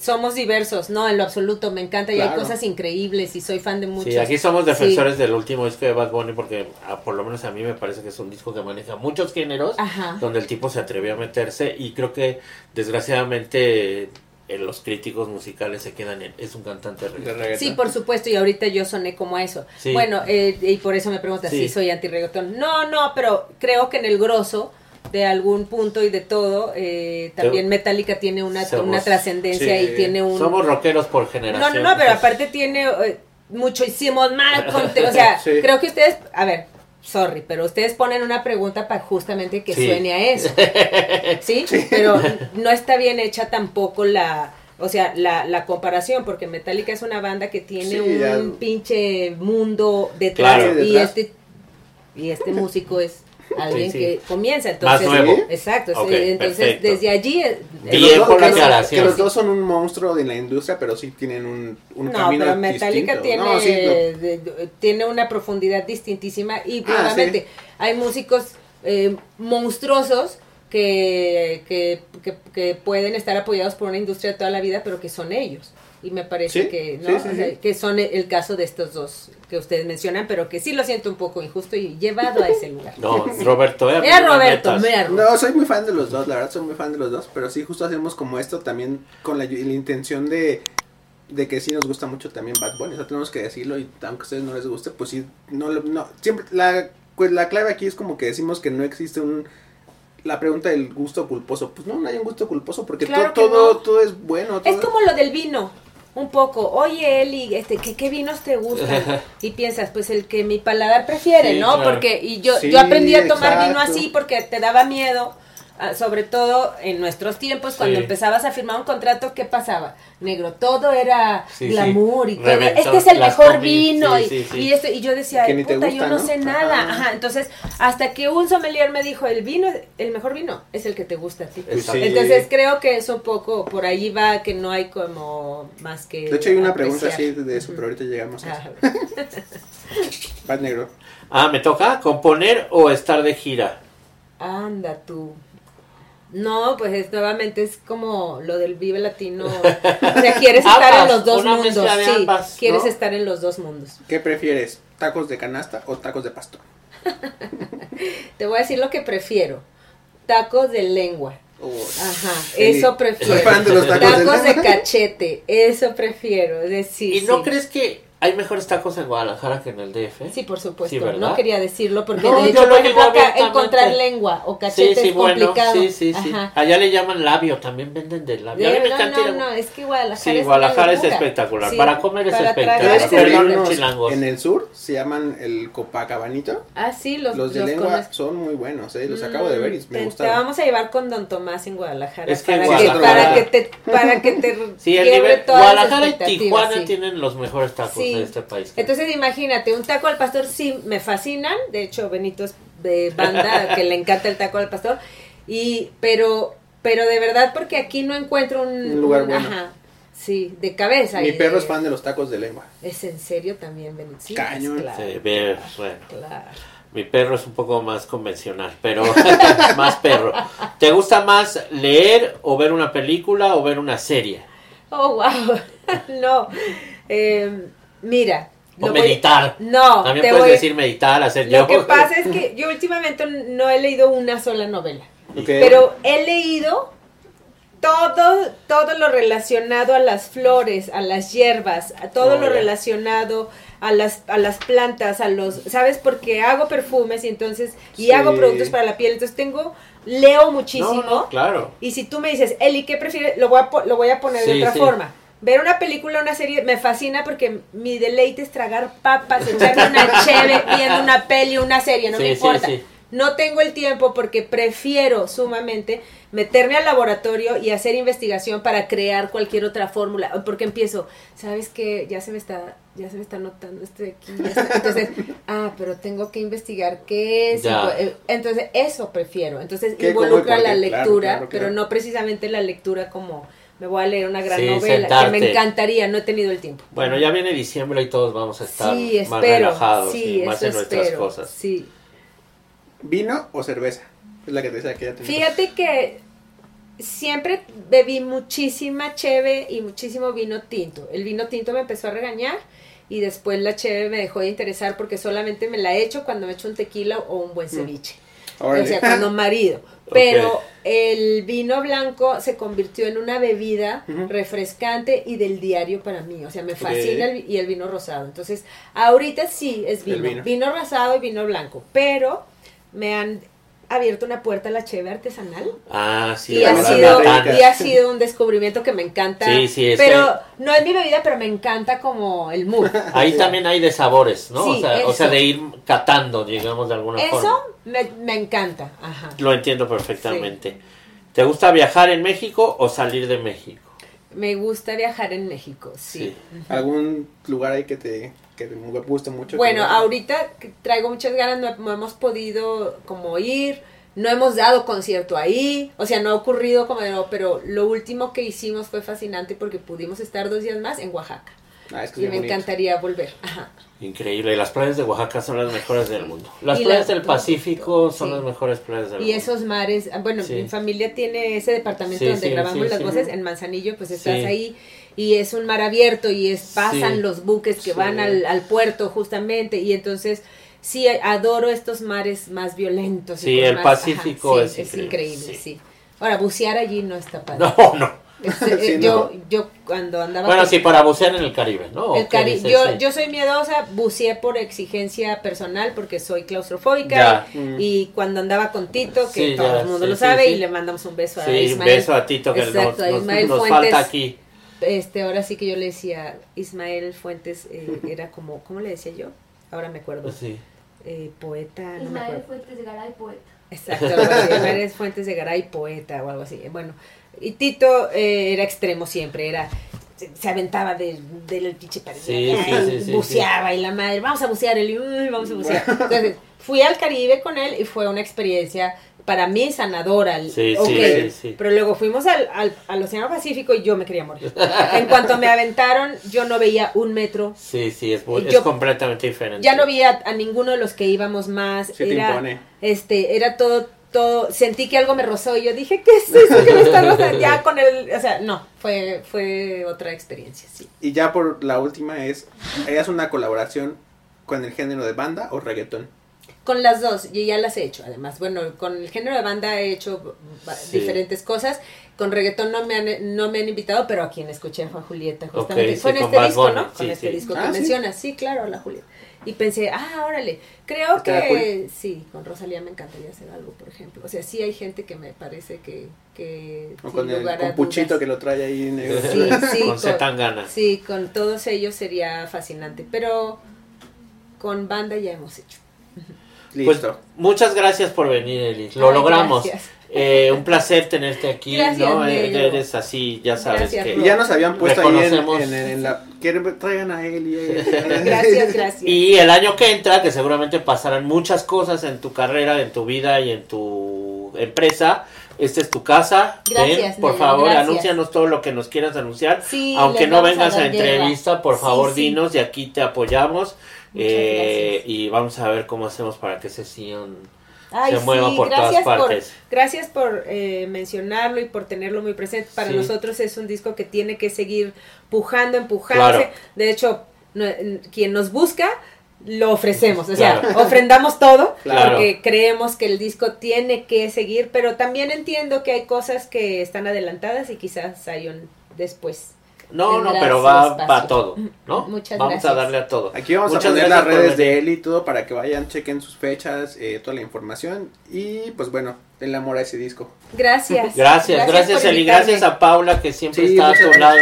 somos diversos, no, en lo absoluto, me encanta y hay cosas increíbles y soy fan de muchos. Sí, aquí somos Sí. defensores del último disco de Bad Bunny porque ah, por lo menos a mí me parece que es un disco que maneja muchos géneros Ajá. donde el tipo se atrevió a meterse y creo que desgraciadamente eh, los críticos musicales se quedan en es un cantante de De reggaetón. reggaetón. Sí, por supuesto, y ahorita yo soné como a eso. Sí. Bueno, eh, y por eso me preguntas Sí. si soy anti-reggaetón. No, no, pero creo que en el grosso de algún punto y de todo, eh, también Metallica tiene una, Somos- una trascendencia sí. y tiene un... Somos rockeros por generación. no, no, pero aparte tiene eh, más conte- O sea, Sí. creo que ustedes, a ver, sorry, pero ustedes ponen una pregunta para justamente que Sí. suene a eso. ¿Sí? Pero no está bien hecha tampoco la. O sea, la, la comparación, porque Metallica es una banda que tiene un ya. pinche mundo detrás, Claro. y Detrás. este y este músico es alguien Sí, sí. que comienza, Más entonces nuevo. Exacto, entonces perfecto. desde allí eh, Que Bien los dos- por la que los- aclaración. Que los dos son un monstruo en la industria, pero sí tienen un, un No, camino pero Metallica distinto. tiene, No, sí, no. de- de- tiene una profundidad distintísima y Ah, nuevamente sí. hay músicos eh, monstruosos que, que, que, que pueden estar apoyados por una industria toda la vida, pero que son ellos. Y me parece Sí, que, ¿no? sí, sí, O sea, sí. que son el, el caso de estos dos que ustedes mencionan, pero que sí lo siento un poco injusto y llevado a ese lugar. No, Roberto, eh, no Roberto. No, soy muy fan de los dos, la verdad soy muy fan de los dos, pero sí justo hacemos como esto también con la, la intención de, de que sí nos gusta mucho también Bad Bunny, o sea, tenemos que decirlo y aunque a ustedes no les guste, pues sí, no, lo- no siempre, la, pues la clave aquí es como que decimos que no existe un, la pregunta del gusto culposo, pues no, no hay un gusto culposo porque Claro todo, todo, no. todo es bueno. Es todo- como lo del vino, un poco. Oye, Eli, este, ¿qué, qué vinos te gustan? Y piensas, pues el que mi paladar prefiere, Sí, ¿no? claro. Porque y yo, Sí, yo aprendí a tomar vino así porque te daba miedo. Ah, Sobre todo en nuestros tiempos, cuando Sí. empezabas a firmar un contrato, ¿qué pasaba? Negro, todo era Sí, glamour sí. y todo. Reventó Este es el mejor vino. sí, y, sí, sí. y esto, y yo decía, Que "Ay, ni te puta, gusta, yo no, ¿no? sé nada. Ajá. Ajá, entonces, hasta que un sommelier me dijo, el vino, el mejor vino es el que te gusta a ti. Sí. Entonces creo que es un poco, por ahí va que no hay como más que... De hecho hay una pregunta así de eso, pero ahorita llegamos a eso. Ah, Paz negro. Ah, ¿me toca componer o estar de gira? Anda tú. No, pues es, nuevamente es como lo del Vive Latino. O sea, quieres estar en los dos mundos. Sí, ambas, quieres ¿no? estar en los dos mundos. ¿Qué prefieres? ¿Tacos de canasta o tacos de pastor? Te voy a decir lo que prefiero. Tacos de lengua. Oh, Ajá, eso prefiero. Soy fan de los tacos, Tacos de de cachete, eso prefiero. Es decir, ¿Y no sí. crees que hay mejores tacos en Guadalajara que en el DF? Sí, por supuesto. Sí, no quería decirlo porque No, de yo hecho, lo por ejemplo, acá encontrar lengua o Sí, cachete sí, es bueno, complicado. sí, sí, sí. Ajá. Allá le llaman labio, también venden del labio. A mí De- me no, encanta no, no, es que Guadalajara Sí, es Guadalajara es espectacular. Sí, Para comer es para espectacular. es horrible. unos chilangos. en el sur, se llaman el Copacabanito. Ah, sí, los, Los de los lengua conozco. son muy buenos, ¿eh? Los acabo de ver y Mm, me te, gustaron. Te vamos a llevar con Don Tomás en Guadalajara. Es que para, Guadalajara- para que te, para que te Sí, Guadalajara y Tijuana sí. tienen los mejores tacos Sí. De este país. Entonces imagínate, un taco al pastor sí me fascinan, de hecho Benito es de banda que le encanta el taco al pastor, y pero pero de verdad porque aquí no encuentro un, Un lugar un- bueno. ajá, sí, de cabeza. Mi y perro de- es fan de los tacos de lengua. ¿Es en serio también, Benito? Sí, Cañón. es claro, Sí, bien, bueno. claro. Mi perro es un poco más convencional, pero más perro. ¿Te gusta más leer o ver una película o ver una serie? Oh, wow. no. Eh, mira. O lo voy- meditar. No, También te puedes voy- decir meditar, hacer Lo que yoga. pasa es que yo últimamente no he leído una sola novela. Pero he leído todo, todo lo relacionado a las flores, a las hierbas, a todo Oh, lo relacionado a las, a las plantas, a los, ¿sabes? Porque hago perfumes y entonces, y Sí. hago productos para la piel, entonces tengo, leo muchísimo. No, no, claro. Y si tú me dices, Eli, ¿qué prefieres? Lo voy a, lo voy a poner de otra sí. forma. Ver una película, una serie, me fascina porque mi deleite es tragar papas, echarme una cheve viendo una peli, una serie, no Sí, me sí, importa. sí. No tengo el tiempo porque prefiero sumamente meterme al laboratorio y hacer investigación para crear cualquier otra fórmula. Porque empiezo, ¿sabes qué? Ya se me está, ya se me está notando este de aquí. ya está". Entonces, ah, pero tengo que investigar qué es. Ya. Eh, Entonces, eso prefiero. Entonces, ¿Qué, cómo y involucra la? Claro, lectura, claro, pero no precisamente la lectura como me voy a leer una gran Sí, novela, que me encantaría, no he tenido el tiempo. Bueno, ya viene diciembre y todos vamos a estar sí, más relajados sí, y más en nuestras espero, cosas. Sí. ¿Vino o cerveza? Es la que te decía que ya tenemos. Fíjate que siempre bebí muchísima cheve y muchísimo vino tinto. El vino tinto me empezó a regañar y después la cheve me dejó de interesar porque solamente me la echo cuando me echo un tequila o un buen ceviche. Órale. O sea, cuando marido. Pero el vino blanco se convirtió en una bebida refrescante y del diario para mí. O sea, me fascina el, vi- y el vino rosado. Entonces, ahorita sí es El vino. vino. Vino rosado y vino blanco. Pero me han abierto una puerta a la cheve artesanal. Ah, sí, y, ha sido, y ha sido un descubrimiento que me encanta. Sí, sí, es pero no es mi bebida, pero me encanta como el mood. Ahí también hay de sabores, ¿no? Sí, o, sea, o sea, eso. de ir catando, digamos, de alguna forma. Eso me, me encanta. Ajá. Lo entiendo perfectamente. ¿Te gusta viajar en México o salir de México? Me gusta viajar en México, sí. Sí. ¿Algún lugar ahí que te, que te guste mucho? Bueno, Que- ahorita traigo muchas ganas, no, no hemos podido como ir, no hemos dado concierto ahí, o sea, no ha ocurrido como de, pero lo último que hicimos fue fascinante porque pudimos estar dos días más en Oaxaca Ah, es que y me bonito. encantaría volver. Ajá. Increíble. Las playas de Oaxaca son las mejores del mundo. Las Y playas las- del Pacífico son sí. las mejores playas del Y mundo. esos mares, ah, bueno, Sí. mi familia tiene ese departamento Sí, donde sí, grabamos sí, las sí. voces en Manzanillo, pues estás Sí. ahí y es un mar abierto y es pasan Sí. los buques que Sí. van al, al puerto justamente y entonces sí adoro estos mares más violentos. Sí, el más- Pacífico sí, es increíble, increíble, sí. sí. Ahora bucear allí no está padre. No, no. Este, Sí, eh, no. yo, yo cuando andaba Bueno, con- sí, para bucear en el Caribe, ¿no? el ¿O qué cari- yo, yo soy miedosa, buceé por exigencia personal porque soy claustrofóbica. Mm. y cuando andaba con Tito, que Sí, todo ya, el mundo sí, lo sabe sí. y le mandamos un beso a Sí, un Ismael. beso a Tito que Exacto, nos, a nos- Ismael nos Fuentes. falta aquí. Este, ahora sí que yo le decía, Ismael Fuentes eh, era como, ¿cómo le decía yo? Ahora me acuerdo. Sí. Eh, poeta, no me Ismael acuerdo. Fuentes de Garay, poeta. Exacto, Ismael Fuentes de Garay, poeta o algo así. Bueno, y Tito eh, era extremo siempre, era se, se aventaba de- del pinche pared, Sí, sí, sí, sí, buceaba y la madre, vamos a bucear, él, "Uy, vamos a bucear. Entonces, fui al Caribe con él y fue una experiencia para mí sanadora. el- Sí, ok, sí, sí, sí. Pero luego fuimos al, al, al Océano Pacífico y yo me quería morir. En cuanto me aventaron, yo no veía un metro. Sí, sí, es, muy- Yo- es completamente diferente. Ya no vi a, ninguno de los que íbamos más. Sí te era, impone. este, era todo, todo, sentí que algo me rozó y yo dije, ¿qué es eso que me está rozando? Ya con el, o sea, no, fue, fue otra experiencia, sí. Y ya por la última es, ¿harías una colaboración con el género de banda o reggaetón? Con las dos, y ya las he hecho, además. Bueno, con el género de banda he hecho Sí. diferentes cosas. Con reggaetón no me han, no me han invitado, pero a quien escuché fue a Julieta, justamente. Ok, sí, fue en con este disco, ¿no? sí, con este sí. disco Ah, que ¿sí? mencionas. Sí, claro, la Julieta. Y pensé, ah, órale, creo que sí, con Rosalía me encantaría hacer algo, por ejemplo. O sea, sí hay gente que me parece que... que O con el con Puchito dudas. que lo trae ahí negro. Sí, sí, con Zetangana. Sí, con todos ellos sería fascinante. Pero con banda ya hemos hecho. Pues Listo. muchas gracias por venir, Eli. Lo Ay, logramos. gracias. Eh, un placer tenerte aquí, Gracias, ¿no? Eh, Eres así, ya sabes Gracias, que... y ya nos habían puesto ahí en, Reconocemos. en, en la... ¿Quieren traigan a él y Gracias, gracias. Y el año que entra, que seguramente pasarán muchas cosas en tu carrera, en tu vida y en tu empresa. Esta es tu casa. Gracias, Ven, por favor, gracias. anúncianos todo lo que nos quieras anunciar. Sí, Aunque no a vengas a, guerra. entrevista, por Sí, favor, sí. dinos y aquí te apoyamos. Eh, y vamos a ver cómo hacemos para que ese Sion Ay, se mueva sí, por gracias todas partes. Por, gracias por eh, mencionarlo y por tenerlo muy presente. Para Sí. nosotros es un disco que tiene que seguir pujando, empujándose. Claro. De hecho, no- quien nos busca, lo ofrecemos. O sea, Claro. ofrendamos todo Claro. porque creemos que el disco tiene que seguir, pero también entiendo que hay cosas que están adelantadas y quizás hay un después. No, no, pero va espacio. para todo, ¿no? Muchas vamos gracias. a darle a todo. Aquí vamos Muchas a poner las redes de él y todo para que vayan, chequen sus fechas, eh, toda la información. Y pues bueno, el amor a ese disco. Gracias. Gracias, gracias, Eli. Gracias a Paula que siempre Sí, está a tu lado.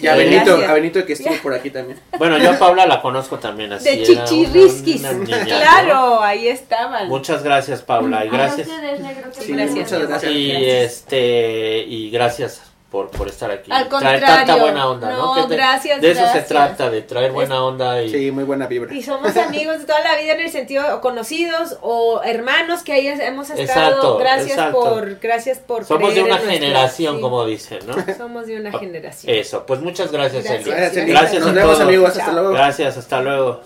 Y a Sí, Benito, a Benito que estuvo por aquí también. Bueno, yo a Paula la conozco también así. De chichirrisquis. una- una niña, ¿no? claro, ahí estaban. Muchas gracias, Paula. Y gracias. A ustedes, negro, que Sí, Gracias. muchas gracias. Y Gracias. este y gracias por, por estar aquí. Al Traer contrario. tanta buena onda, ¿no? No, te- gracias, De eso se gracias. trata, de traer buena onda y Sí, muy buena vibra. Y somos amigos de toda la vida en el sentido o conocidos o hermanos que ahí hemos estado. Exacto, gracias exacto. por gracias por somos de una en nuestro- generación, sí, como dicen, ¿no? somos de una generación. Eso, pues muchas gracias, Gracias. Eli. Gracias, Eli. Gracias Nos a vemos todos. amigos, hasta Chao. luego. Gracias, hasta luego.